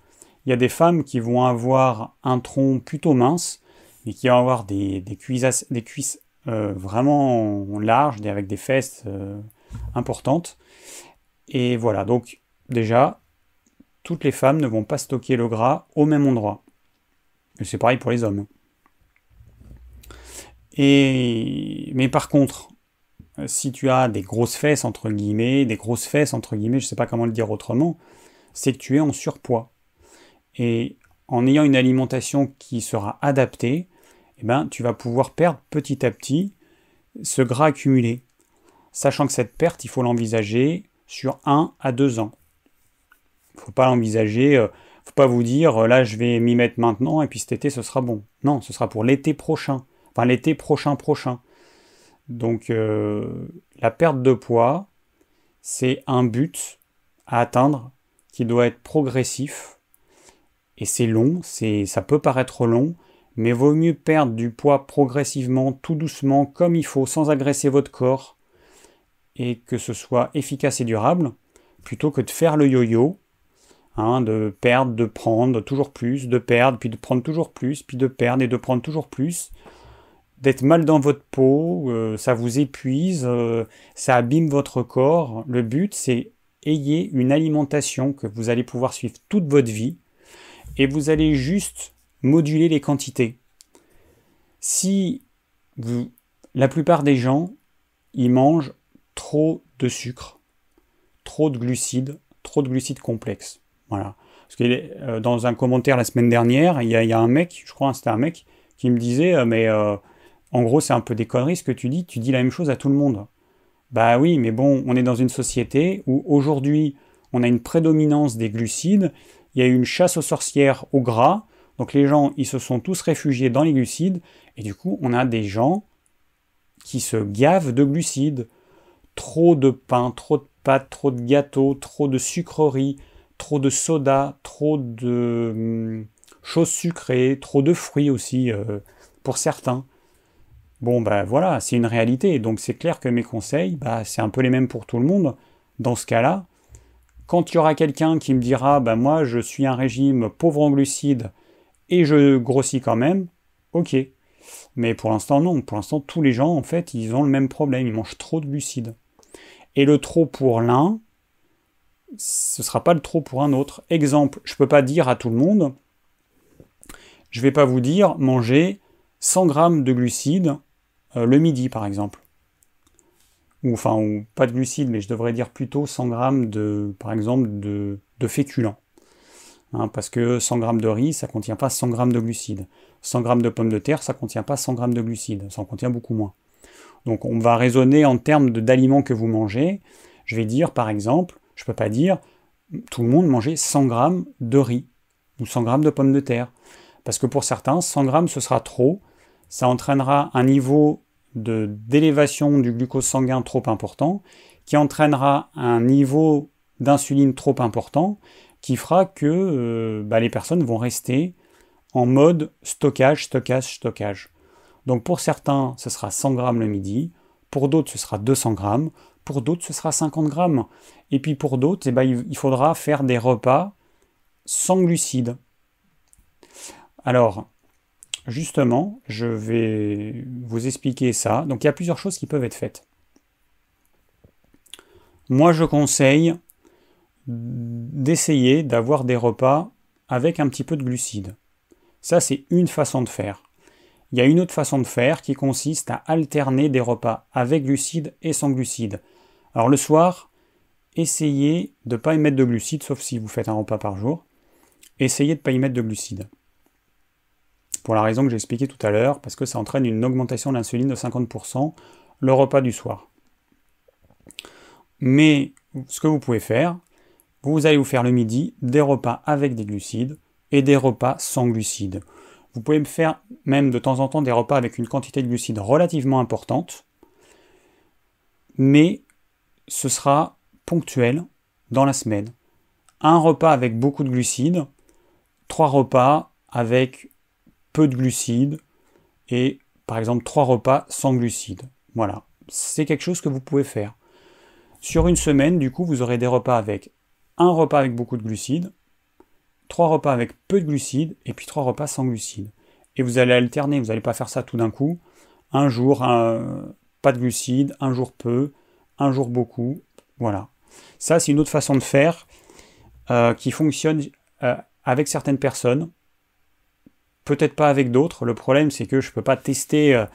Il y a des femmes qui vont avoir un tronc plutôt mince, et qui vont avoir des, des cuisses euh, vraiment larges, avec des fesses euh, importantes. Et voilà, donc déjà, toutes les femmes ne vont pas stocker le gras au même endroit. Et c'est pareil pour les hommes. Et, mais par contre, si tu as des grosses fesses, entre guillemets, des grosses fesses, entre guillemets, je ne sais pas comment le dire autrement, c'est que tu es en surpoids. Et en ayant une alimentation qui sera adaptée, eh ben, tu vas pouvoir perdre petit à petit ce gras accumulé. Sachant que cette perte, il faut l'envisager sur 1 à 2 ans. Il ne faut pas l'envisager, euh, faut pas vous dire euh, là je vais m'y mettre maintenant et puis cet été ce sera bon. Non, ce sera pour l'été prochain. Enfin l'été prochain prochain. Donc euh, la perte de poids, c'est un but à atteindre qui doit être progressif et c'est long, ça peut paraître long, mais vaut mieux perdre du poids progressivement, tout doucement, comme il faut, sans agresser votre corps, et que ce soit efficace et durable, plutôt que de faire le yo-yo, hein, de perdre, de prendre toujours plus, de perdre, puis de prendre toujours plus, puis de perdre et de prendre toujours plus, d'être mal dans votre peau, euh, ça vous épuise, euh, ça abîme votre corps. Le but, c'est ayez une alimentation que vous allez pouvoir suivre toute votre vie, et vous allez juste moduler les quantités. Si la plupart des gens, ils mangent trop de sucre, trop de glucides, trop de glucides complexes. Voilà. Parce euh, dans un commentaire la semaine dernière, il y, a, un mec, je crois, c'était un mec, qui me disait, euh, mais euh, en gros, c'est un peu des conneries ce que tu dis, tu dis la même chose à tout le monde. Bah oui, mais bon, on est dans une société où aujourd'hui, on a une prédominance des glucides il y a eu une chasse aux sorcières au gras, donc les gens, ils se sont tous réfugiés dans les glucides, et du coup, on a des gens qui se gavent de glucides. Trop de pain, trop de pâtes, trop de gâteaux, trop de sucreries, trop de soda, trop de hum, choses sucrées, trop de fruits aussi, euh, pour certains. Bon, ben voilà, c'est une réalité. Donc c'est clair que mes conseils, bah, c'est un peu les mêmes pour tout le monde. Dans ce cas-là, quand il y aura quelqu'un qui me dira, ben moi je suis un régime pauvre en glucides et je grossis quand même, ok. Mais pour l'instant non, pour l'instant tous les gens en fait ils ont le même problème, ils mangent trop de glucides. Et le trop pour l'un, ce ne sera pas le trop pour un autre. Exemple, je ne peux pas dire à tout le monde, je ne vais pas vous dire manger 100 grammes de glucides euh, le midi par exemple ou enfin ou pas de glucides, mais je devrais dire plutôt 100 grammes de, par exemple, de, de féculents. Hein, parce que 100 grammes de riz, ça contient pas 100 grammes de glucides. 100 grammes de pommes de terre, ça contient pas 100 grammes de glucides, ça en contient beaucoup moins. Donc on va raisonner en termes d'aliments que vous mangez. Je vais dire par exemple, Je ne peux pas dire tout le monde manger 100 grammes de riz ou 100 grammes de pommes de terre. Parce que pour certains, 100 grammes, ce sera trop. Ça entraînera un niveau d'élévation du glucose sanguin trop important, qui entraînera un niveau d'insuline trop important, qui fera que euh, bah, les personnes vont rester en mode stockage, stockage, stockage. Donc pour certains, ce sera 100 grammes le midi, pour d'autres, ce sera 200 grammes, pour d'autres, ce sera 50 grammes. Et puis pour d'autres, eh ben, il faudra faire des repas sans glucides. Alors, justement, je vais vous expliquer ça. Donc il y a plusieurs choses qui peuvent être faites. Moi, je conseille d'essayer d'avoir des repas avec un petit peu de glucides. Ça, c'est une façon de faire. Il y a une autre façon de faire qui consiste à alterner des repas avec glucides et sans glucides. Alors le soir, essayez de ne pas y mettre de glucides, sauf si vous faites un repas par jour. Essayez de ne pas y mettre de glucides. Pour la raison que j'ai expliquée tout à l'heure, parce que ça entraîne une augmentation de l'insuline de 50% le repas du soir. Mais ce que vous pouvez faire, vous allez vous faire le midi des repas avec des glucides et des repas sans glucides. Vous pouvez faire même de temps en temps des repas avec une quantité de glucides relativement importante, mais ce sera ponctuel dans la semaine. Un repas avec beaucoup de glucides, trois repas avec peu de glucides et par exemple trois repas sans glucides. Voilà, c'est quelque chose que vous pouvez faire. Sur une semaine, du coup, vous aurez des repas avec un repas avec beaucoup de glucides, trois repas avec peu de glucides et puis trois repas sans glucides. Et vous allez alterner, vous n'allez pas faire ça tout d'un coup. Un jour, pas de glucides, un jour peu, un jour beaucoup. Voilà. Ça, c'est une autre façon de faire euh, qui fonctionne euh, avec certaines personnes, peut-être pas avec d'autres. Le problème, c'est que je ne peux pas tester euh,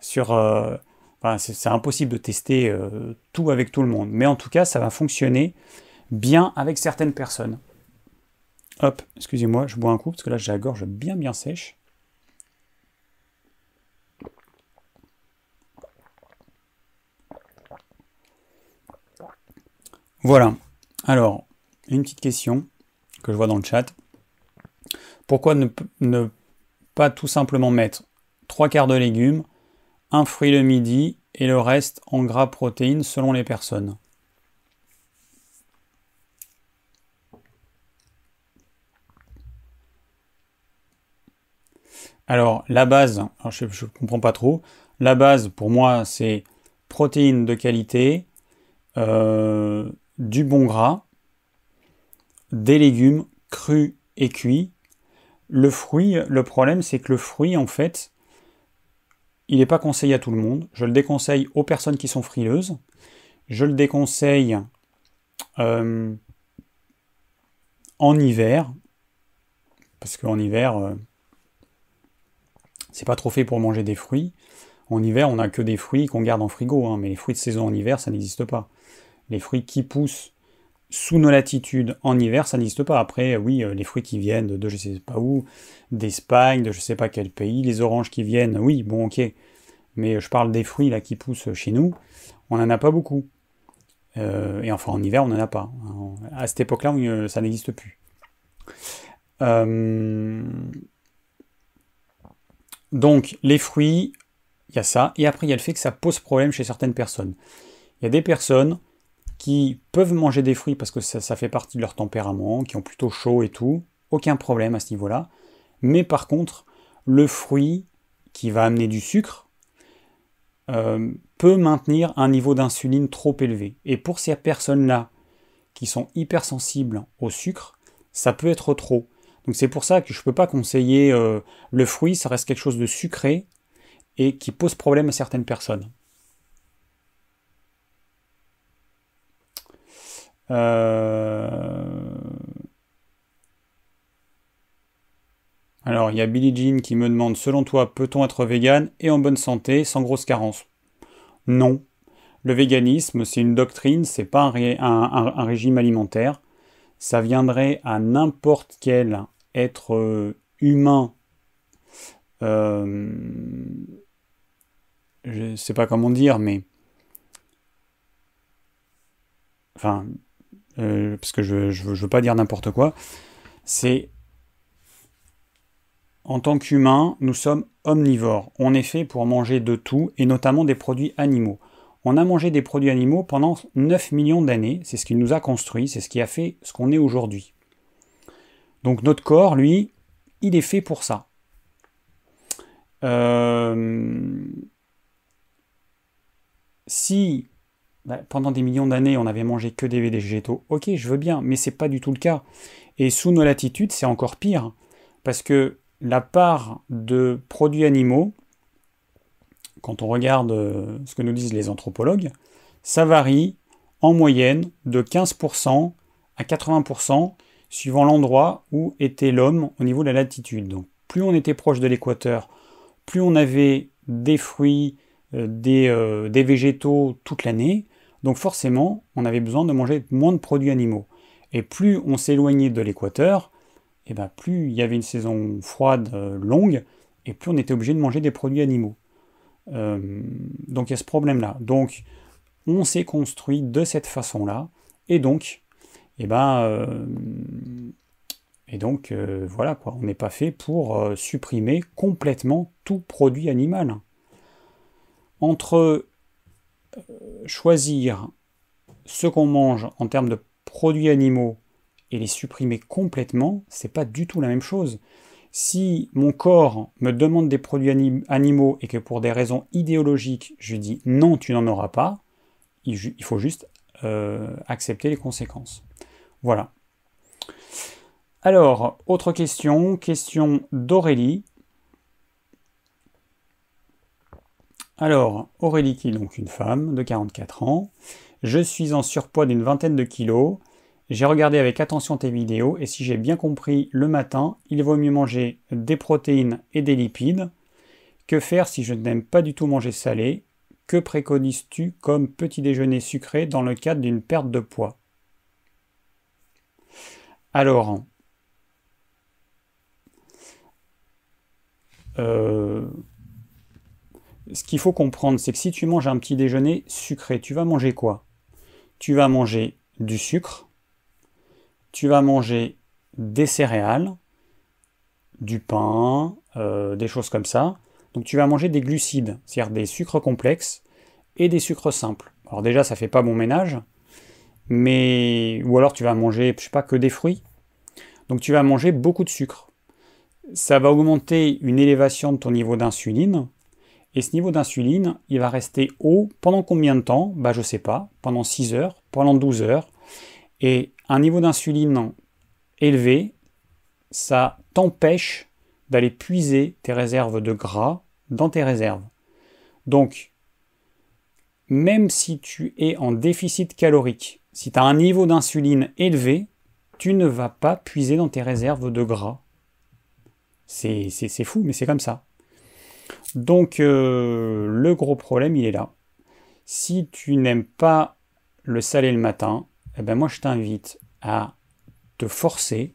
sur... Enfin, c'est impossible de tester tout avec tout le monde. Mais en tout cas, ça va fonctionner bien avec certaines personnes. Hop, excusez-moi, je bois un coup parce que là j'ai la gorge bien bien sèche. Voilà. Alors, une petite question que je vois dans le chat. Pourquoi ne, ne pas tout simplement mettre trois quarts de légumes, un fruit le midi et le reste en gras protéines selon les personnes? Alors, la base, je ne comprends pas trop. La base, pour moi, c'est protéines de qualité, euh, du bon gras, des légumes crus et cuits. Le fruit, le problème, c'est que le fruit, en fait, il n'est pas conseillé à tout le monde. Je le déconseille aux personnes qui sont frileuses. Je le déconseille euh, en hiver, parce qu'en hiver, euh, c'est pas trop fait pour manger des fruits. En hiver, on n'a que des fruits qu'on garde en frigo, hein, mais les fruits de saison en hiver, ça n'existe pas. Les fruits qui poussent sous nos latitudes en hiver, ça n'existe pas. Après, oui, euh, les fruits qui viennent de, je sais pas où, d'Espagne, de je sais pas quel pays, les oranges qui viennent, oui, bon, ok. Mais je parle des fruits là qui poussent chez nous, on n'en a pas beaucoup. Euh, et enfin, en hiver, on n'en a pas. À cette époque-là, euh, ça n'existe plus. Donc les fruits, il y a ça, et après il y a le fait que ça pose problème chez certaines personnes. Il y a des personnes qui peuvent manger des fruits parce que ça, fait partie de leur tempérament, qui ont plutôt chaud et tout, aucun problème à ce niveau-là. Mais par contre, le fruit qui va amener du sucre euh, peut maintenir un niveau d'insuline trop élevé. Et pour ces personnes-là qui sont hypersensibles au sucre, ça peut être trop. Donc c'est pour ça que je ne peux pas conseiller euh, le fruit, ça reste quelque chose de sucré et qui pose problème à certaines personnes. Euh, alors, il y a Billie Jean qui me demande Selon toi, peut-on être vegan et en bonne santé sans grosse carence Non. Le véganisme, c'est une doctrine, c'est pas un, régime alimentaire. Ça viendrait à n'importe quel être euh, humain, euh, je ne sais pas comment dire, mais enfin, euh, parce que je ne veux pas dire n'importe quoi, c'est en tant qu'humain, nous sommes omnivores. On est fait pour manger de tout, et notamment des produits animaux. On a mangé des produits animaux pendant 9 millions d'années, c'est ce qui nous a construit, c'est ce qui a fait ce qu'on est aujourd'hui. Donc notre corps, lui, il est fait pour ça. Euh, si bah, pendant des millions d'années on avait mangé que des végétaux, ok, je veux bien, mais c'est pas du tout le cas. Et sous nos latitudes, c'est encore pire, parce que la part de produits animaux, quand on regarde euh, ce que nous disent les anthropologues, ça varie en moyenne de 15% à 80% suivant l'endroit où était l'homme au niveau de la latitude. Donc plus on était proche de l'équateur, plus on avait des fruits, euh, des, euh, des végétaux toute l'année, donc forcément on avait besoin de manger moins de produits animaux. Et plus on s'éloignait de l'équateur, et eh ben plus il y avait une saison froide euh, longue, et plus on était obligé de manger des produits animaux. Donc il y a ce problème-là. Donc on s'est construit de cette façon-là, et donc, et eh ben, euh, et donc voilà quoi, on n'est pas fait pour supprimer complètement tout produit animal. Entre choisir ce qu'on mange en termes de produits animaux et les supprimer complètement, c'est pas du tout la même chose. Si mon corps me demande des produits animaux et que pour des raisons idéologiques, je dis non, tu n'en auras pas, il faut juste euh, accepter les conséquences. Voilà. Alors, autre question, question d'Aurélie. Alors, Aurélie qui est donc une femme de 44 ans. Je suis en surpoids d'une vingtaine de kilos. J'ai regardé avec attention tes vidéos et si j'ai bien compris, le matin, il vaut mieux manger des protéines et des lipides. Que faire si je n'aime pas du tout manger salé? Que préconises-tu comme petit déjeuner sucré dans le cadre d'une perte de poids? Alors, euh, ce qu'il faut comprendre, c'est que si tu manges un petit déjeuner sucré, tu vas manger quoi? Tu vas manger du sucre, tu vas manger des céréales, du pain, euh, des choses comme ça. Donc tu vas manger des glucides, c'est-à-dire des sucres complexes et des sucres simples. Alors déjà, ça fait pas bon ménage, mais ou alors tu vas manger, je sais pas, que des fruits. Donc tu vas manger beaucoup de sucre. Ça va augmenter une élévation de ton niveau d'insuline. Et ce niveau d'insuline, il va rester haut pendant combien de temps? Bah je sais pas, pendant 6 heures, pendant 12 heures. Et un niveau d'insuline élevé, ça t'empêche d'aller puiser tes réserves de gras dans tes réserves. Donc, même si tu es en déficit calorique, si tu as un niveau d'insuline élevé, tu ne vas pas puiser dans tes réserves de gras. C'est fou, mais c'est comme ça. Donc, euh, le gros problème, il est là. Si tu n'aimes pas le salé le matin, eh ben moi je t'invite à te forcer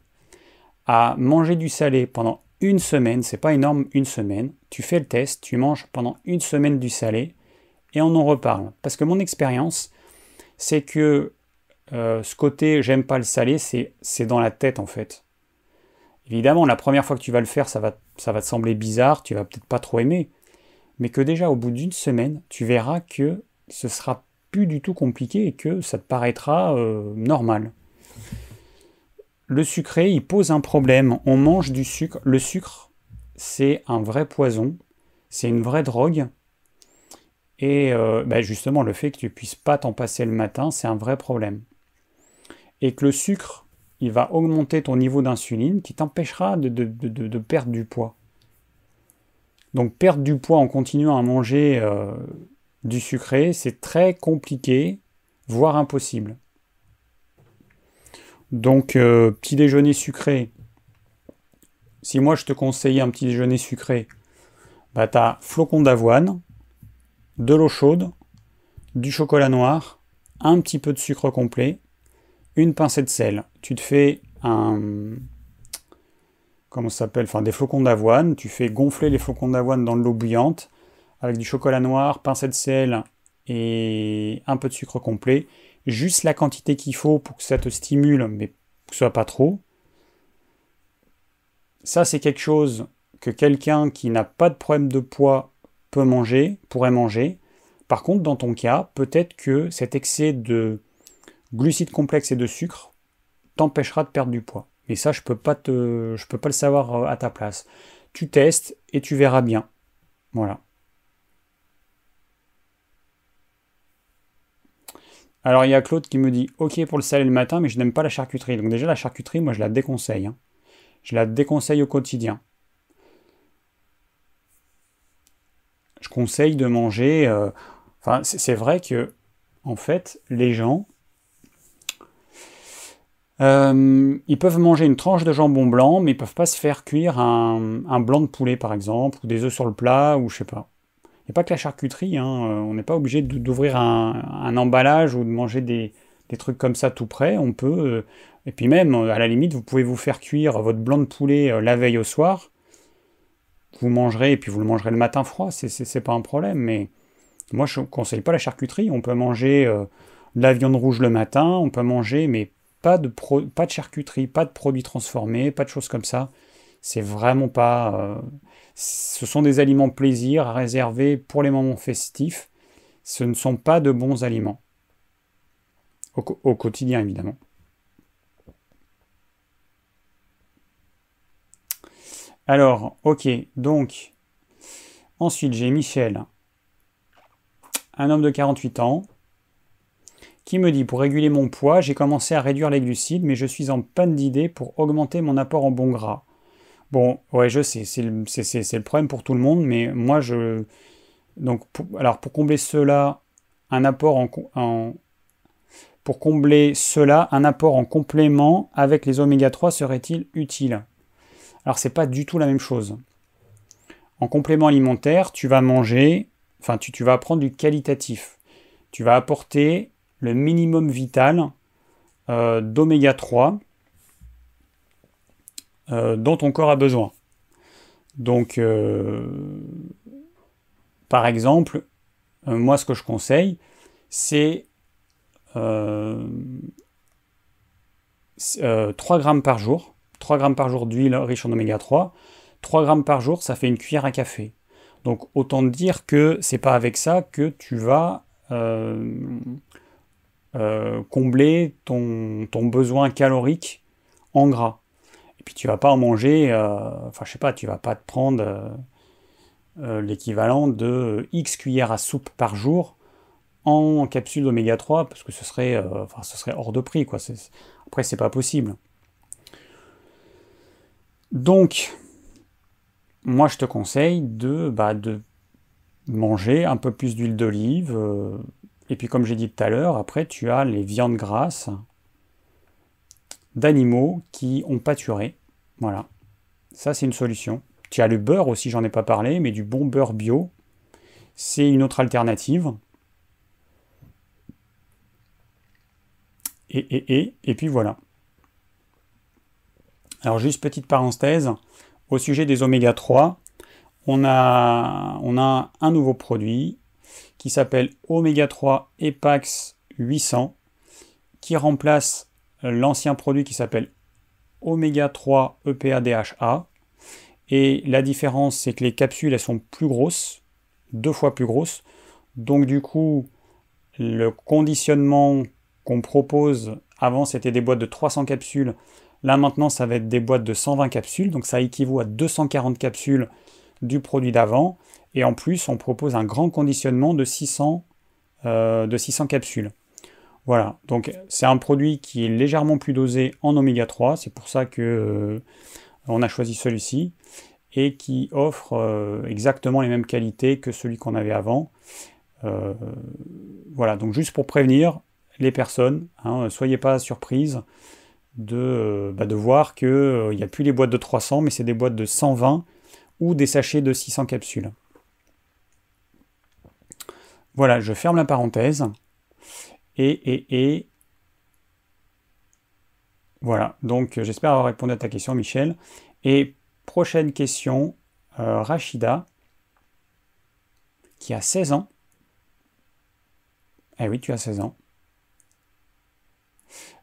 à manger du salé pendant une semaine, c'est pas énorme, une semaine. Tu fais le test, tu manges pendant une semaine du salé et on en reparle. Parce que mon expérience, c'est que euh, ce côté j'aime pas le salé, c'est dans la tête en fait. Évidemment, la première fois que tu vas le faire, ça va, te sembler bizarre, tu vas peut-être pas trop aimer. Mais que déjà au bout d'une semaine, tu verras que ce sera plus du tout compliqué et que ça te paraîtra euh, normal. Le sucré, il pose un problème. On mange du sucre. Le sucre, c'est un vrai poison. C'est une vraie drogue. Et euh, bah, justement, le fait que tu puisses pas t'en passer le matin, c'est un vrai problème. Et que le sucre, il va augmenter ton niveau d'insuline qui t'empêchera de, perdre du poids. Donc perdre du poids en continuant à manger euh, du sucré, c'est très compliqué, voire impossible. Donc, euh, petit déjeuner sucré. Si moi je te conseille un petit déjeuner sucré, bah as flocon d'avoine, de l'eau chaude, du chocolat noir, un petit peu de sucre complet, une pincée de sel. Tu te fais un comment ça s'appelle Enfin des flocons d'avoine. Tu fais gonfler les flocons d'avoine dans l'eau bouillante avec du chocolat noir, pincée de sel et un peu de sucre complet. juste la quantité qu'il faut pour que ça te stimule, mais que ce soit pas trop. Ça, c'est quelque chose que quelqu'un qui n'a pas de problème de poids peut manger, pourrait manger. Par contre, dans ton cas, peut-être que cet excès de glucides complexes et de sucre t'empêchera de perdre du poids. Et ça, je peux pas pas le savoir euh, à ta place. Tu testes et tu verras bien. Voilà. Alors il y a Claude qui me dit ok pour le salé le matin, mais je n'aime pas la charcuterie. Donc déjà la charcuterie, moi je la déconseille. Hein. Je la déconseille au quotidien. Je conseille de manger. Euh, enfin, c'est vrai que en fait, les gens, euh, ils peuvent manger une tranche de jambon blanc, mais ils peuvent pas se faire cuire un, blanc de poulet par exemple, ou des œufs sur le plat, ou je sais pas a pas que la charcuterie, hein. euh, on n'est pas obligé d'ouvrir un, emballage ou de manger des, trucs comme ça tout près. On peut, euh, et puis même, à la limite, vous pouvez vous faire cuire votre blanc de poulet la veille au soir. Vous mangerez, et puis vous le mangerez le matin froid, c'est pas un problème. Mais moi, je ne conseille pas la charcuterie. On peut manger de la viande rouge le matin, on peut manger, mais pas de, charcuterie, pas de produits transformés, pas de choses comme ça. C'est vraiment pas ce sont des aliments plaisir à réserver pour les moments festifs. Ce ne sont pas de bons aliments. Au, quotidien, évidemment. Alors, ok, donc, ensuite j'ai Michel, un homme de 48 ans, qui me dit pour réguler mon poids, j'ai commencé à réduire les glucides, mais je suis en panne d'idées pour augmenter mon apport en bon gras. Bon, ouais, je sais, c'est le, problème pour tout le monde, mais moi, je. Donc, alors, pour combler cela, un apport en, Pour combler cela, un apport en complément avec les oméga 3 serait-il utile? Alors, c'est pas du tout la même chose. En complément alimentaire, tu vas manger, enfin, tu, tu vas prendre du qualitatif. Tu vas apporter le minimum vital euh, d'oméga 3 euh, dont ton corps a besoin. Donc, euh, par exemple, moi ce que je conseille, c'est 3 grammes par jour. 3 grammes par jour d'huile riche en oméga 3. 3 grammes par jour, ça fait une cuillère à café. Donc autant dire que c'est pas avec ça que tu vas combler ton, ton, besoin calorique en gras. Et puis tu vas pas en manger, euh, enfin je sais pas, tu vas pas te prendre euh, euh, l'équivalent de X cuillères à soupe par jour en capsule d'oméga 3 parce que ce serait, enfin, ce serait hors de prix quoi. Après c'est pas possible. Donc moi je te conseille de, bah, de manger un peu plus d'huile d'olive. Et puis comme j'ai dit tout à l'heure, après tu as les viandes grasses d'animaux qui ont pâturé. Voilà. Ça, c'est une solution. Tu as le beurre aussi, j'en ai pas parlé, mais du bon beurre bio, c'est une autre alternative. Et, et, et, et puis voilà. Alors juste petite parenthèse, au sujet des oméga 3, on a, on a un nouveau produit qui s'appelle Oméga 3 Epax 800 qui remplace l'ancien produit qui s'appelle Oméga 3 EPA DHA. Et la différence, c'est que les capsules, elles sont plus grosses, deux fois plus grosses. Donc du coup, le conditionnement qu'on propose, avant c'était des boîtes de 300 capsules, là maintenant ça va être des boîtes de 120 capsules, donc ça équivaut à 240 capsules du produit d'avant. Et en plus, on propose un grand conditionnement de 600, euh, de 600 capsules. Voilà, donc c'est un produit qui est légèrement plus dosé en oméga 3, c'est pour ça que euh, on a choisi celui-ci et qui offre euh, exactement les mêmes qualités que celui qu'on avait avant. Voilà, donc juste pour prévenir les personnes, hein, soyez pas surprises de, bah, de voir qu'il n'y a plus les boîtes de 300, mais c'est des boîtes de 120 ou des sachets de 600 capsules. Voilà, je ferme la parenthèse. Et, et, et voilà, donc euh, j'espère avoir répondu à ta question, Michel. Et prochaine question, euh, Rachida, qui a 16 ans. Eh oui, tu as 16 ans.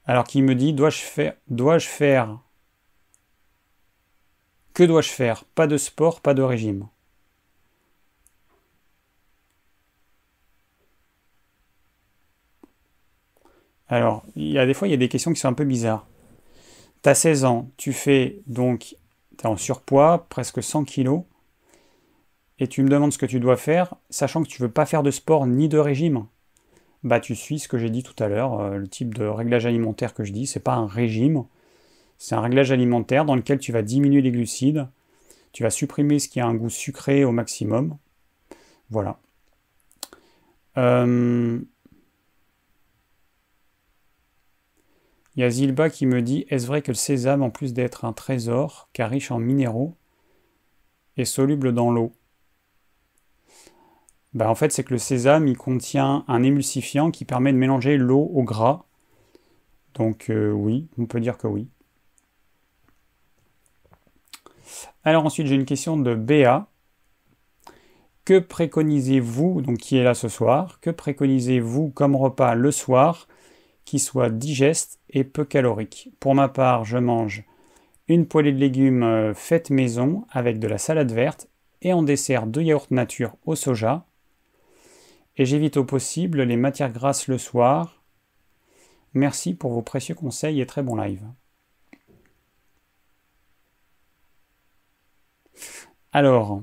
Alors qui me dit, dois-je faire, dois-je faire, que dois-je faire? Pas de sport, pas de régime. Alors, il y a des fois, il y a des questions qui sont un peu bizarres. Tu as 16 ans, tu fais donc, tu es en surpoids, presque 100 kilos, et tu me demandes ce que tu dois faire, sachant que tu veux pas faire de sport ni de régime. Bah, tu suis ce que j'ai dit tout à l'heure, euh, le type de réglage alimentaire que je dis, c'est pas un régime, c'est un réglage alimentaire dans lequel tu vas diminuer les glucides, tu vas supprimer ce qui a un goût sucré au maximum. Voilà. Euh, Il y a Zilba qui me dit Est-ce vrai que le sésame, en plus d'être un trésor, car riche en minéraux, est soluble dans l'eau? Ben, En fait, c'est que le sésame, il contient un émulsifiant qui permet de mélanger l'eau au gras. Donc, euh, oui, on peut dire que oui. Alors, ensuite, j'ai une question de Béa. Que préconisez-vous, donc qui est là ce soir, que préconisez-vous comme repas le soir qui soit digeste et peu calorique. Pour ma part, je mange une poêlée de légumes euh, faite maison avec de la salade verte et en dessert deux yaourts nature au soja. Et j'évite au possible les matières grasses le soir. Merci pour vos précieux conseils et très bon live. Alors,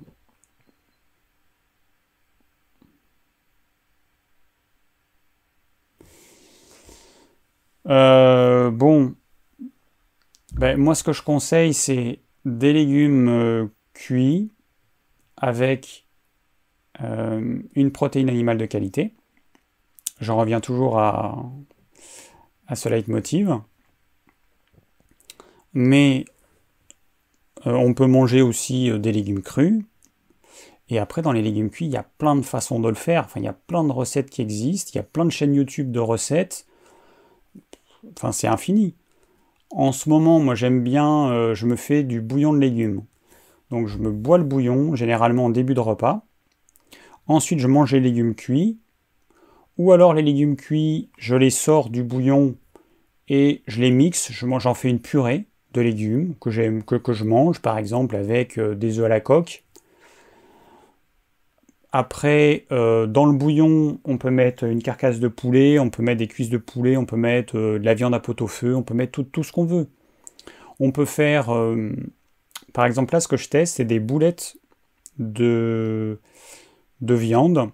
Euh, bon, ben, moi ce que je conseille, c'est des légumes euh, cuits avec euh, une protéine animale de qualité. J'en reviens toujours à, à ce leitmotiv. Mais on peut manger aussi des légumes crus. Et après, dans les légumes cuits, il y a plein de façons de le faire. Enfin, il y a plein de recettes qui existent. Il y a plein de chaînes YouTube de recettes enfin c'est infini. En ce moment, moi j'aime bien, euh, je me fais du bouillon de légumes. Donc je me bois le bouillon, généralement en début de repas. Ensuite, je mange les légumes cuits. Ou alors les légumes cuits, je les sors du bouillon et je les mixe. J'en fais une purée de légumes que, que, je mange, par exemple avec euh, des œufs à la coque. Après, euh, dans le bouillon, on peut mettre une carcasse de poulet, on peut mettre des cuisses de poulet, on peut mettre euh, de la viande à pot au feu, on peut mettre tout, ce qu'on veut. On peut faire, euh, par exemple là, ce que je teste, c'est des boulettes de, de viande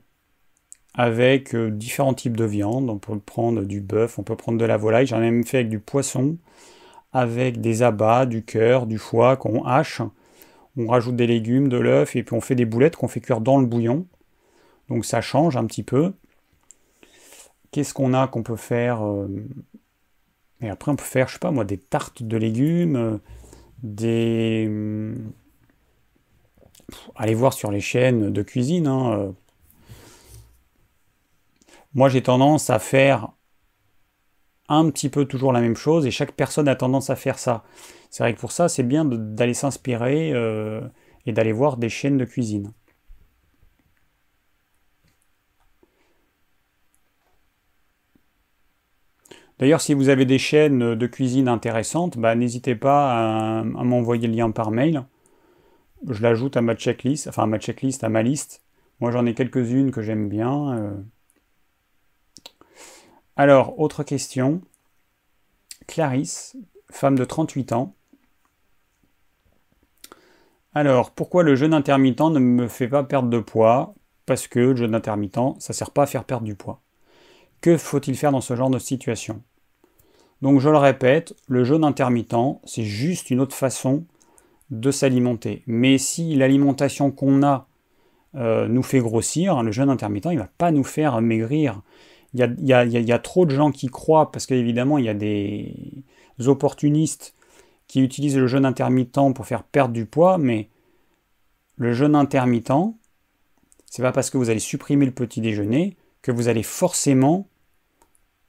avec différents types de viande. On peut prendre du bœuf, on peut prendre de la volaille. J'en ai même fait avec du poisson, avec des abats, du cœur, du foie qu'on hache on rajoute des légumes, de l'œuf, et puis on fait des boulettes qu'on fait cuire dans le bouillon. Donc ça change un petit peu. Qu'est-ce qu'on a qu'on peut faire euh, Et après on peut faire, je sais pas moi, des tartes de légumes, euh, des... Allez voir sur les chaînes de cuisine. Hein, euh. Moi j'ai tendance à faire un petit peu toujours la même chose et chaque personne a tendance à faire ça. C'est vrai que pour ça, c'est bien d'aller s'inspirer euh, et d'aller voir des chaînes de cuisine. D'ailleurs, si vous avez des chaînes de cuisine intéressantes, bah, n'hésitez pas à, m'envoyer le lien par mail. Je l'ajoute à ma checklist, enfin à ma checklist, à ma liste. Moi, j'en ai quelques-unes que j'aime bien. Euh. Alors, autre question. Clarisse, femme de 38 ans, alors, pourquoi le jeûne intermittent ne me fait pas perdre de poids? Parce que le jeûne intermittent, ça ne sert pas à faire perdre du poids. Que faut-il faire dans ce genre de situation? Donc, je le répète, le jeûne intermittent, c'est juste une autre façon de s'alimenter. Mais si l'alimentation qu'on a euh, nous fait grossir, le jeûne intermittent, il ne va pas nous faire maigrir. Il y a, y a, trop de gens qui croient, parce qu'évidemment, il y a des opportunistes qui utilisent le jeûne intermittent pour faire perdre du poids, mais le jeûne intermittent, c'est pas parce que vous allez supprimer le petit déjeuner que vous allez forcément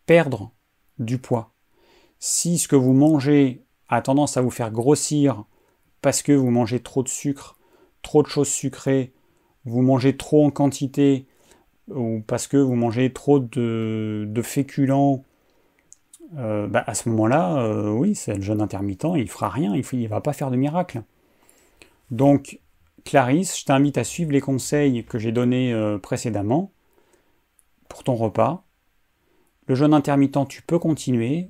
perdre du poids. Si ce que vous mangez a tendance à vous faire grossir parce que vous mangez trop de sucre, trop de choses sucrées, vous mangez trop en quantité, ou parce que vous mangez trop de, féculents euh, bah, à ce moment-là, euh, oui, c'est le jeûne intermittent, il fera rien, il ne va pas faire de miracle. Donc, Clarisse, je t'invite à suivre les conseils que j'ai donnés euh, précédemment pour ton repas. Le jeûne intermittent, tu peux continuer,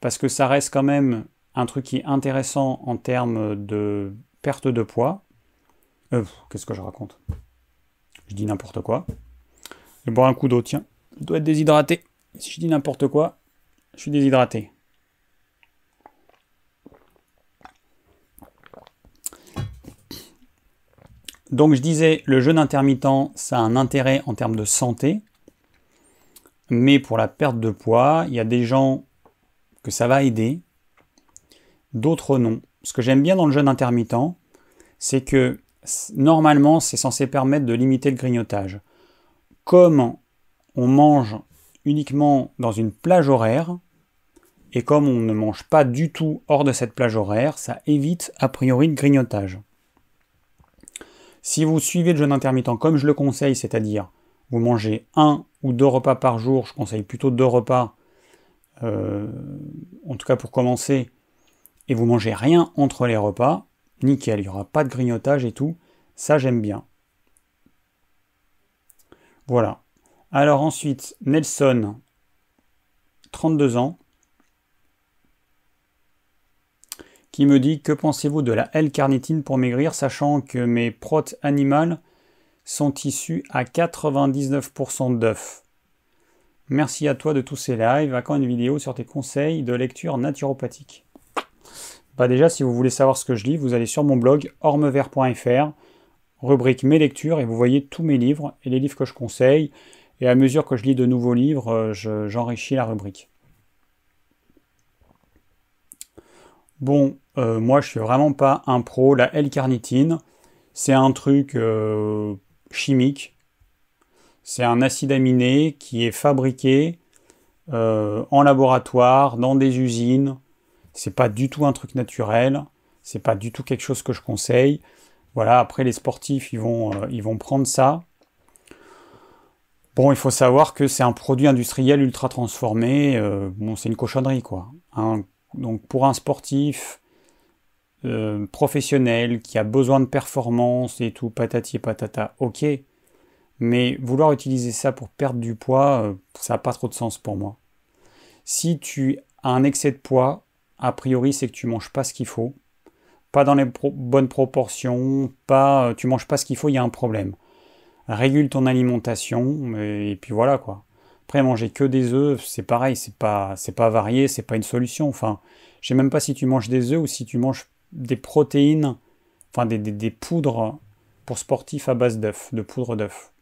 parce que ça reste quand même un truc qui est intéressant en termes de perte de poids. Qu'est-ce que je raconte? Je dis n'importe quoi. Je boire un coup d'eau, tiens. Je dois être déshydraté. Si je dis n'importe quoi, je suis déshydraté. Donc je disais, le jeûne intermittent, ça a un intérêt en termes de santé, mais pour la perte de poids, il y a des gens que ça va aider, d'autres non. Ce que j'aime bien dans le jeûne intermittent, c'est que normalement, c'est censé permettre de limiter le grignotage. Comme on mange uniquement dans une plage horaire, et comme on ne mange pas du tout hors de cette plage horaire, ça évite a priori le grignotage. Si vous suivez le jeûne intermittent comme je le conseille, c'est-à-dire vous mangez un ou deux repas par jour, je conseille plutôt deux repas, euh, en tout cas pour commencer, et vous mangez rien entre les repas, nickel, il n'y aura pas de grignotage et tout, ça j'aime bien. Voilà. Alors ensuite, Nelson, 32 ans, qui me dit Que pensez-vous de la L-carnitine pour maigrir, sachant que mes protes animales sont issues à 99% d'œufs? Merci à toi de tous ces lives. À quand une vidéo sur tes conseils de lecture naturopathique. Bah Déjà, si vous voulez savoir ce que je lis, vous allez sur mon blog ormevert.fr, rubrique Mes lectures, et vous voyez tous mes livres et les livres que je conseille et à mesure que je lis de nouveaux livres, euh, j'enrichis la rubrique. Bon, euh, moi je suis vraiment pas un pro. La L-carnitine, c'est un truc euh, chimique. C'est un acide aminé qui est fabriqué en laboratoire, dans des usines. C'est pas du tout un truc naturel. C'est pas du tout quelque chose que je conseille. Voilà, après les sportifs, ils vont, ils vont prendre ça Bon, il faut savoir que c'est un produit industriel ultra transformé. Euh, bon, c'est une cochonnerie, quoi. Hein. donc, pour un sportif euh, professionnel qui a besoin de performance et tout, patati et patata, ok. Mais vouloir utiliser ça pour perdre du poids, euh, ça n'a pas trop de sens pour moi. Si tu as un excès de poids, a priori, c'est que tu manges pas ce qu'il faut, pas dans les bonnes proportions, pas, tu manges pas ce qu'il faut, il y a un problème régule ton alimentation, et puis voilà quoi. Après, manger que des œufs, c'est pareil, c'est pas, c'est pas varié, c'est pas une solution. Enfin, je sais même pas si tu manges des œufs ou si tu manges des protéines, enfin des, des, poudres pour sportifs à base d'œufs, de poudre d'œufs.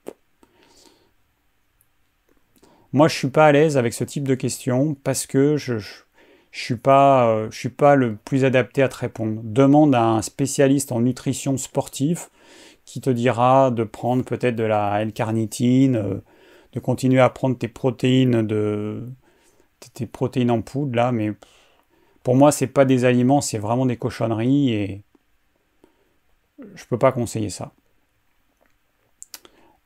Moi, je suis pas à l'aise avec ce type de questions parce que je, je, suis pas, je suis pas le plus adapté à te répondre. Demande à un spécialiste en nutrition sportive qui te dira de prendre peut-être de la L-carnitine, euh, de continuer à prendre tes protéines de tes protéines en poudre là, mais pour moi c'est pas des aliments, c'est vraiment des cochonneries et je peux pas conseiller ça.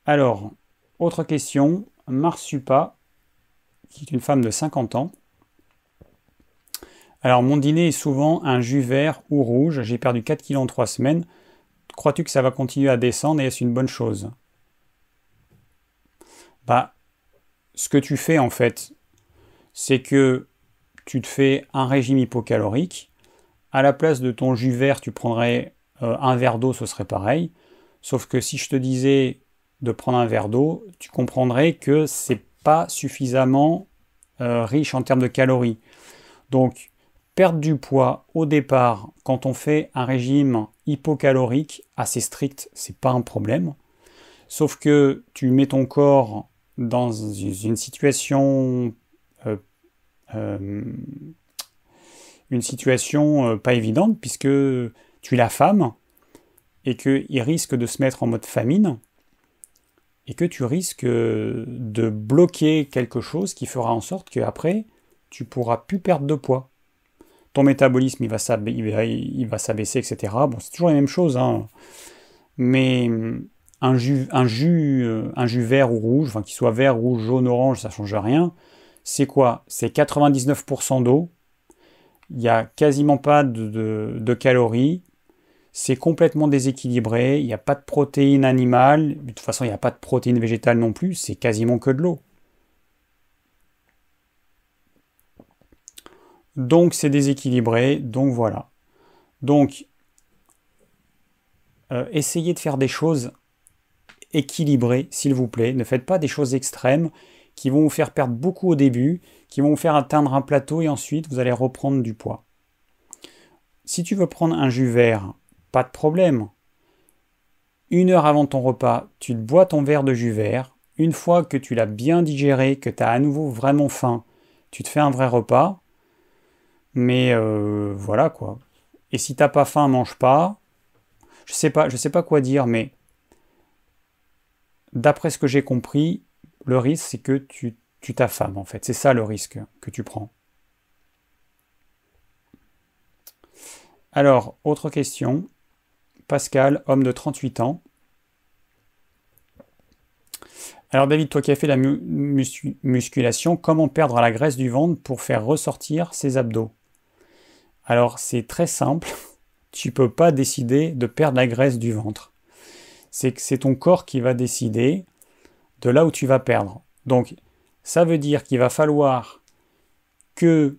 Alors, autre question, Marsupa, qui est une femme de 50 ans. Alors, mon dîner est souvent un jus vert ou rouge. J'ai perdu 4 kg en 3 semaines. Crois-tu que ça va continuer à descendre et est-ce une bonne chose? Bah, ce que tu fais en fait, c'est que tu te fais un régime hypocalorique. À la place de ton jus vert, tu prendrais euh, un verre d'eau, ce serait pareil. Sauf que si je te disais de prendre un verre d'eau, tu comprendrais que c'est pas suffisamment euh, riche en termes de calories. Donc, perdre du poids au départ, quand on fait un régime hypocalorique assez strict, c'est pas un problème. Sauf que tu mets ton corps dans une situation euh, euh, une situation euh, pas évidente puisque tu es la femme et qu'il risque de se mettre en mode famine et que tu risques de bloquer quelque chose qui fera en sorte qu'après tu pourras plus perdre de poids ton métabolisme il va s'abaisser, etc. Bon, c'est toujours la même chose, hein. mais un jus, un, jus, euh, un jus vert ou rouge, enfin qu'il soit vert, rouge, jaune, orange, ça ne change rien. c'est quoi? C'est 99% d'eau, il n'y a quasiment pas de, calories, c'est complètement déséquilibré, il n'y a pas de protéines animales, de toute façon il n'y a pas de protéines végétales non plus, c'est quasiment que de l'eau. Donc c'est déséquilibré, donc voilà. Donc euh, essayez de faire des choses équilibrées, s'il vous plaît. Ne faites pas des choses extrêmes qui vont vous faire perdre beaucoup au début, qui vont vous faire atteindre un plateau et ensuite vous allez reprendre du poids. Si tu veux prendre un jus vert, pas de problème. Une heure avant ton repas, tu te bois ton verre de jus vert. Une fois que tu l'as bien digéré, que tu as à nouveau vraiment faim, tu te fais un vrai repas. Mais euh, voilà quoi. Et si t'as pas faim, mange pas. Je sais pas, je sais pas quoi dire, mais d'après ce que j'ai compris, le risque c'est que tu tu t'affames en fait. C'est ça le risque que tu prends. Alors, autre question. Pascal, homme de 38 ans. Alors David, toi qui as fait la musculation, comment perdre la graisse du ventre pour faire ressortir ses abdos? Alors c'est très simple. Tu peux pas décider de perdre la graisse du ventre. C'est que c'est ton corps qui va décider de là où tu vas perdre. Donc ça veut dire qu'il va falloir que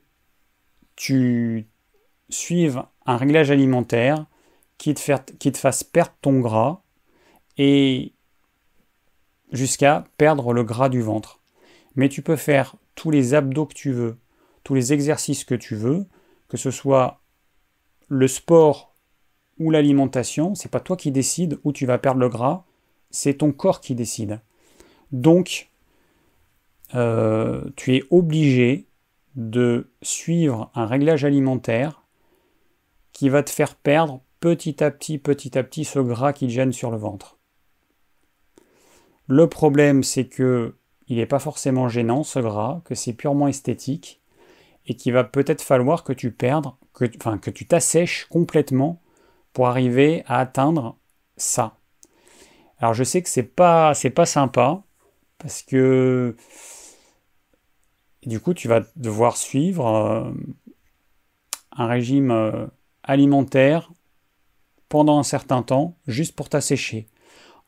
tu suives un réglage alimentaire qui te fasse perdre ton gras et jusqu'à perdre le gras du ventre. Mais tu peux faire tous les abdos que tu veux, tous les exercices que tu veux, que ce soit le sport ou l'alimentation, c'est pas toi qui décides où tu vas perdre le gras, c'est ton corps qui décide. Donc, euh, tu es obligé de suivre un réglage alimentaire qui va te faire perdre petit à petit, petit à petit ce gras qui gêne sur le ventre. Le problème, c'est que il n'est pas forcément gênant ce gras, que c'est purement esthétique, et qu'il va peut-être falloir que tu perdes, que, tu t'assèches complètement pour arriver à atteindre ça. Alors je sais que c'est pas c'est pas sympa parce que du coup, tu vas devoir suivre euh, un régime euh, alimentaire pendant un certain temps, juste pour t'assécher,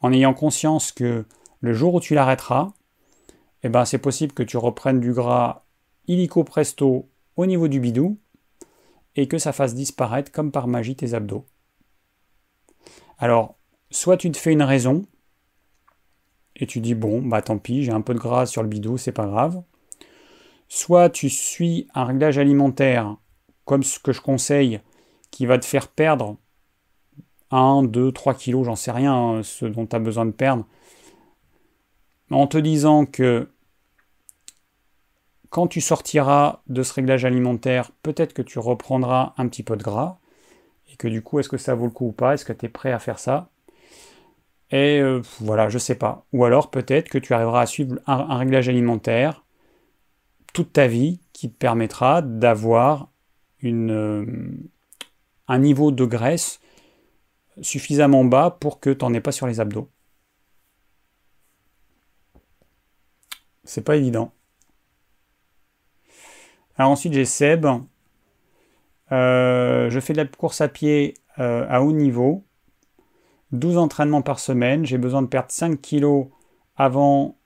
en ayant conscience que le jour où tu l'arrêteras, eh ben, c'est possible que tu reprennes du gras illico presto au niveau du bidou et que ça fasse disparaître comme par magie tes abdos. Alors, soit tu te fais une raison et tu dis bon, bah tant pis, j'ai un peu de gras sur le bidou, c'est pas grave soit tu suis un réglage alimentaire comme ce que je conseille, qui va te faire perdre 1, 2, 3 kilos, j'en sais rien, hein, ce dont tu as besoin de perdre, en te disant que quand tu sortiras de ce réglage alimentaire, peut-être que tu reprendras un petit peu de gras, et que du coup, est-ce que ça vaut le coup ou pas? Est-ce que tu es prêt à faire ça? Et euh, voilà, je sais pas. Ou alors peut-être que tu arriveras à suivre un réglage alimentaire toute ta vie qui te permettra d'avoir euh, un niveau de graisse suffisamment bas pour que tu n'en aies pas sur les abdos. C'est pas évident. Ensuite j'ai Seb. Euh, je fais de la course à pied euh, à haut niveau. 12 entraînements par semaine. J'ai besoin de perdre 5 kilos avant,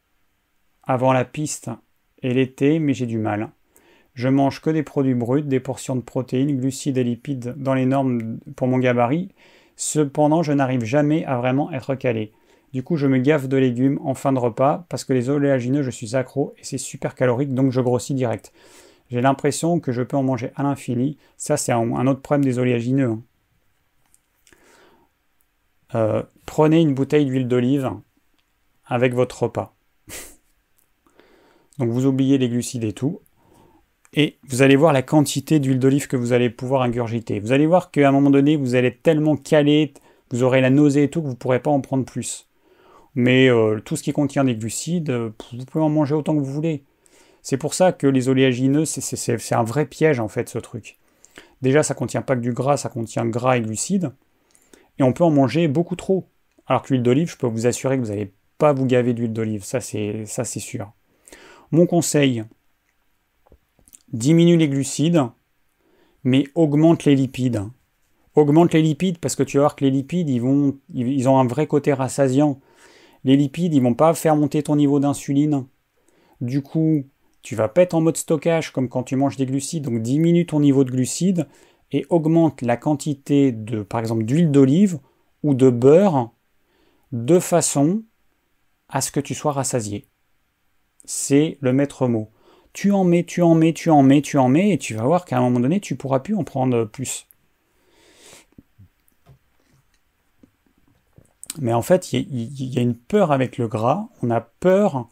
avant la piste et l'été, mais j'ai du mal. Je mange que des produits bruts, des portions de protéines, glucides et lipides dans les normes pour mon gabarit. Cependant, je n'arrive jamais à vraiment être calé. Du coup, je me gaffe de légumes en fin de repas parce que les oléagineux, je suis accro et c'est super calorique, donc je grossis direct. J'ai l'impression que je peux en manger à l'infini. Ça, c'est un, autre problème des oléagineux. Hein. Euh, prenez une bouteille d'huile d'olive avec votre repas. Donc vous oubliez les glucides et tout. Et vous allez voir la quantité d'huile d'olive que vous allez pouvoir ingurgiter. Vous allez voir qu'à un moment donné, vous allez tellement calé, vous aurez la nausée et tout, que vous ne pourrez pas en prendre plus. Mais euh, tout ce qui contient des glucides, euh, vous pouvez en manger autant que vous voulez. C'est pour ça que les oléagineux, c'est un vrai piège en fait ce truc. Déjà, ça contient pas que du gras, ça contient gras et glucides. Et on peut en manger beaucoup trop. Alors que l'huile d'olive, je peux vous assurer que vous n'allez pas vous gaver d'huile d'olive, ça c'est sûr. Mon conseil, diminue les glucides, mais augmente les lipides. Augmente les lipides parce que tu vas voir que les lipides, ils, vont, ils ont un vrai côté rassasiant. Les lipides, ils vont pas faire monter ton niveau d'insuline. Du coup, tu vas pas être en mode stockage comme quand tu manges des glucides, donc diminue ton niveau de glucides et augmente la quantité de, par exemple, d'huile d'olive ou de beurre de façon à ce que tu sois rassasié. C'est le maître mot. Tu en mets, tu en mets, tu en mets, tu en mets, et tu vas voir qu'à un moment donné, tu pourras plus en prendre plus. Mais en fait, il y, a une peur avec le gras. On a peur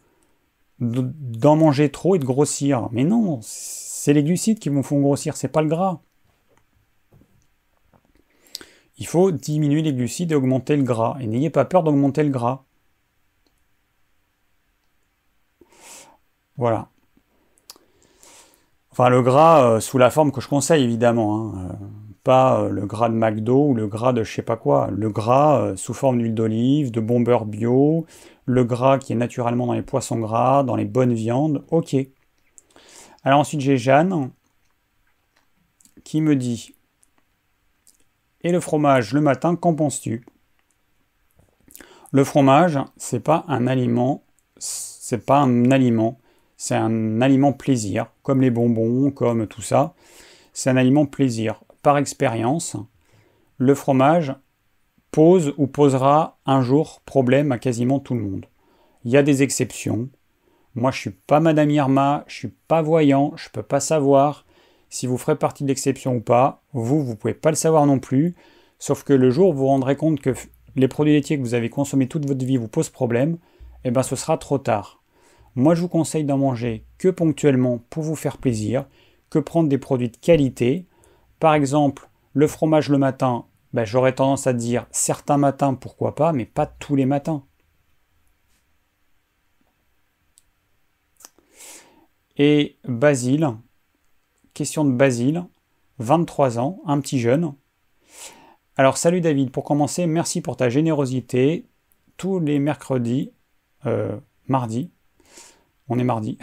d'en manger trop et de grossir. Mais non, c'est les glucides qui vont font grossir, c'est pas le gras. Il faut diminuer les glucides et augmenter le gras. Et n'ayez pas peur d'augmenter le gras. Voilà. Enfin, le gras euh, sous la forme que je conseille, évidemment. Hein. Euh, pas euh, le gras de McDo ou le gras de je sais pas quoi. Le gras sous forme d'huile d'olive, de bon beurre bio, le gras qui est naturellement dans les poissons gras, dans les bonnes viandes. Ok. Alors ensuite, j'ai Jeanne qui me dit Et le fromage le matin, qu'en penses-tu? Le fromage, c'est pas un aliment, c'est pas un aliment c'est un aliment plaisir, comme les bonbons, comme tout ça. C'est un aliment plaisir. Par expérience, le fromage pose ou posera un jour problème à quasiment tout le monde. Il y a des exceptions. Moi, je suis pas Madame Irma, je suis pas voyant, je peux pas savoir si vous ferez partie de l'exception ou pas. Vous, vous pouvez pas le savoir non plus. Sauf que le jour où vous vous rendrez compte que les produits laitiers que vous avez consommés toute votre vie vous posent problème, eh ben ce sera trop tard. Moi, je vous conseille d'en manger que ponctuellement pour vous faire plaisir, que prendre des produits de qualité. Par exemple, le fromage le matin, ben, j'aurais tendance à dire certains matins, pourquoi pas, mais pas tous les matins. Et Basile, question de Basile, 23 ans, un petit jeune. Alors salut David, pour commencer, merci pour ta générosité. Tous les mercredis, euh, mardi, on est mardi,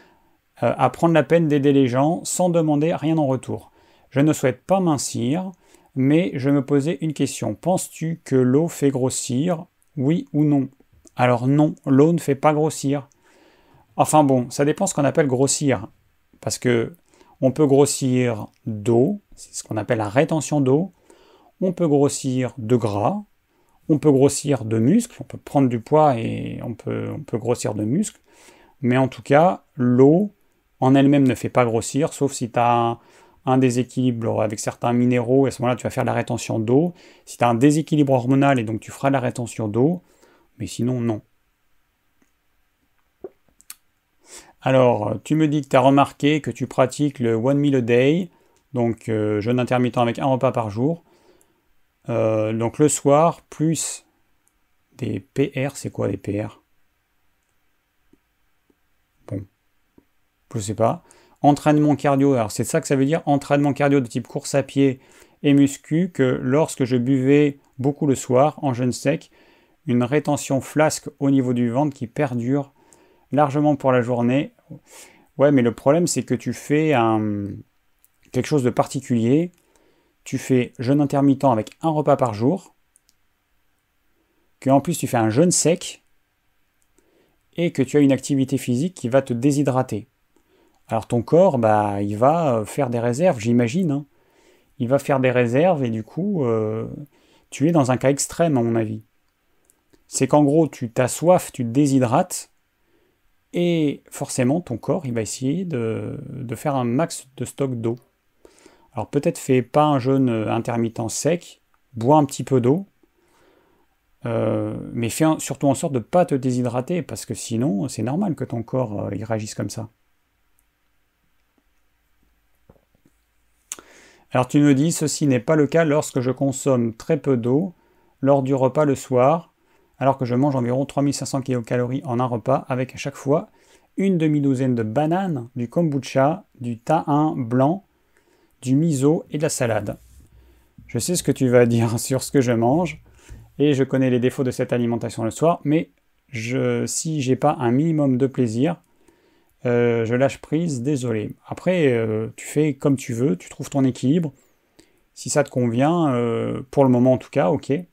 euh, à prendre la peine d'aider les gens sans demander rien en retour. Je ne souhaite pas mincir, mais je me posais une question. Penses-tu que l'eau fait grossir? Oui ou non? Alors non, l'eau ne fait pas grossir. Enfin bon, ça dépend ce qu'on appelle grossir. Parce que on peut grossir d'eau, c'est ce qu'on appelle la rétention d'eau. On peut grossir de gras. On peut grossir de muscles. On peut prendre du poids et on peut, on peut grossir de muscles. Mais en tout cas, l'eau en elle-même ne fait pas grossir, sauf si tu as un, déséquilibre avec certains minéraux, et à ce moment-là, tu vas faire la rétention d'eau. Si tu as un déséquilibre hormonal, et donc tu feras la rétention d'eau, mais sinon, non. Alors, tu me dis que tu as remarqué que tu pratiques le one meal a day, donc euh, jeûne intermittent avec un repas par jour. Euh, donc le soir, plus des PR, c'est quoi des PR je sais pas. Entraînement cardio, alors c'est ça que ça veut dire, entraînement cardio de type course à pied et muscu, que lorsque je buvais beaucoup le soir, en jeûne sec, une rétention flasque au niveau du ventre qui perdure largement pour la journée. Ouais, mais le problème c'est que tu fais un, quelque chose de particulier. Tu fais jeûne intermittent avec un repas par jour, que en plus tu fais un jeûne sec, et que tu as une activité physique qui va te déshydrater. Alors ton corps, bah, il va euh, faire des réserves, j'imagine. Hein. Il va faire des réserves et du coup, euh, tu es dans un cas extrême à mon avis. C'est qu'en gros, tu t'as soif, tu te déshydrates, et forcément, ton corps, il va essayer de, faire un max de stock d'eau. Alors peut-être fais pas un jeûne intermittent sec, bois un petit peu d'eau, euh, mais fais surtout en sorte de ne pas te déshydrater, parce que sinon, c'est normal que ton corps réagisse comme ça. Alors tu me dis, ceci n'est pas le cas lorsque je consomme très peu d'eau lors du repas le soir, alors que je mange environ 3500 kcal en un repas, avec à chaque fois une demi-douzaine de bananes, du kombucha, du tahin blanc, du miso et de la salade. Je sais ce que tu vas dire sur ce que je mange, et je connais les défauts de cette alimentation le soir, mais je, si j'ai pas un minimum de plaisir, je lâche prise, désolé. Après, tu fais comme tu veux, tu trouves ton équilibre. Si ça te convient, pour le moment en tout cas, ok. De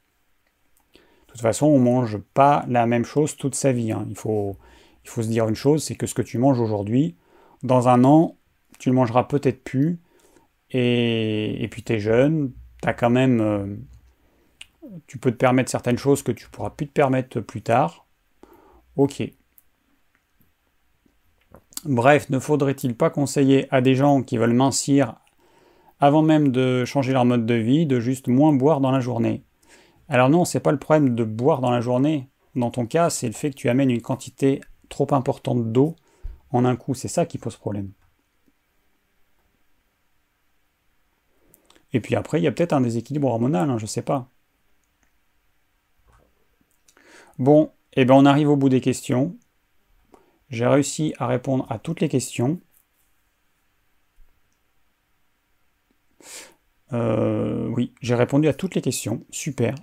toute façon, on mange pas la même chose toute sa vie. Hein. Il, faut, se dire une chose, c'est que ce que tu manges aujourd'hui, dans un an, tu le mangeras peut-être plus. Et, puis tu es jeune, as quand même tu peux te permettre certaines choses que tu pourras plus te permettre plus tard. Ok. Bref, ne faudrait-il pas conseiller à des gens qui veulent mincir avant même de changer leur mode de vie, de juste moins boire dans la journée? Alors non, c'est pas le problème de boire dans la journée. Dans ton cas, c'est le fait que tu amènes une quantité trop importante d'eau en un coup. C'est ça qui pose problème. Et puis après, il y a peut-être un déséquilibre hormonal, hein, je ne sais pas. Bon, eh bien on arrive au bout des questions. J'ai réussi à répondre à toutes les questions. Euh, oui, j'ai répondu à toutes les questions. Super.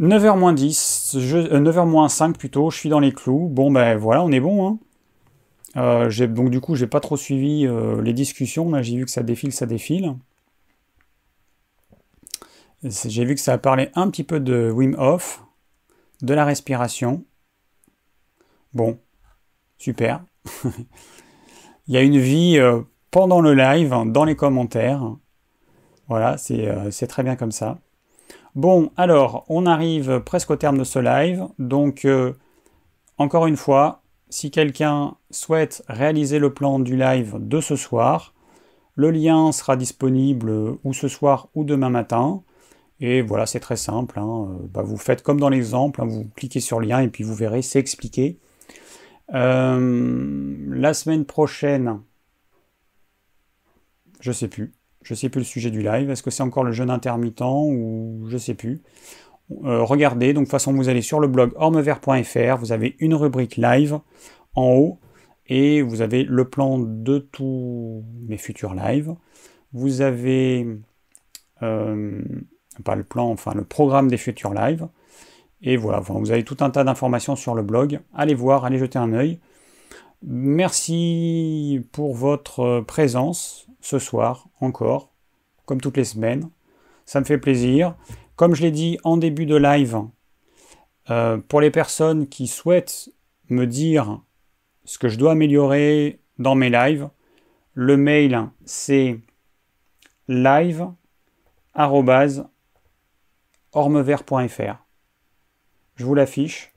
9h moins 10, 9h moins 5 plutôt, je suis dans les clous. Bon ben voilà, on est bon. Hein. Euh, donc du coup, j'ai pas trop suivi euh, les discussions. J'ai vu que ça défile, ça défile. J'ai vu que ça a parlé un petit peu de Wim Hof de la respiration. Bon, super. Il y a une vie euh, pendant le live, dans les commentaires. Voilà, euh, c'est très bien comme ça. Bon, alors, on arrive presque au terme de ce live. Donc, euh, encore une fois, si quelqu'un souhaite réaliser le plan du live de ce soir, le lien sera disponible ou ce soir ou demain matin. Et voilà, c'est très simple. Hein. Bah, vous faites comme dans l'exemple, hein, vous cliquez sur le lien et puis vous verrez, c'est expliqué. Euh, la semaine prochaine, je sais plus. Je sais plus le sujet du live. Est-ce que c'est encore le jeûne intermittent ou je sais plus. Euh, regardez, donc de toute façon vous allez sur le blog ormevert.fr, vous avez une rubrique live en haut et vous avez le plan de tous mes futurs lives. Vous avez pas le plan, enfin le programme des futurs lives. Et voilà, vous avez tout un tas d'informations sur le blog. Allez voir, allez jeter un œil. Merci pour votre présence ce soir encore, comme toutes les semaines. Ça me fait plaisir. Comme je l'ai dit en début de live, euh, pour les personnes qui souhaitent me dire ce que je dois améliorer dans mes lives, le mail c'est live ormevert.fr. Je vous l'affiche,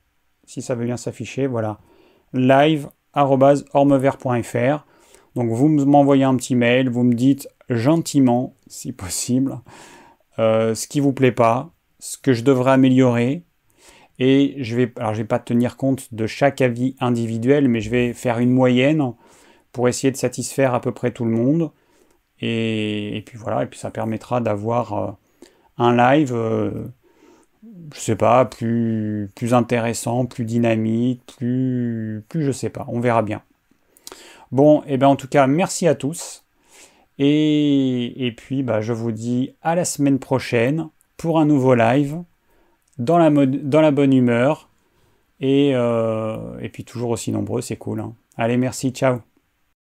si ça veut bien s'afficher, voilà. live.ormevert.fr. Donc vous m'envoyez un petit mail, vous me dites gentiment, si possible, euh, ce qui vous plaît pas, ce que je devrais améliorer. Et je vais, alors je vais pas tenir compte de chaque avis individuel, mais je vais faire une moyenne pour essayer de satisfaire à peu près tout le monde. Et, puis voilà, et puis ça permettra d'avoir euh, un live, euh, je sais pas, plus, plus intéressant, plus dynamique, plus, plus je sais pas, on verra bien. Bon, et eh bien en tout cas, merci à tous. Et, et puis, bah, je vous dis à la semaine prochaine pour un nouveau live, dans la, bonne humeur. Et, euh, et puis toujours aussi nombreux, c'est cool. Hein. Allez, merci, ciao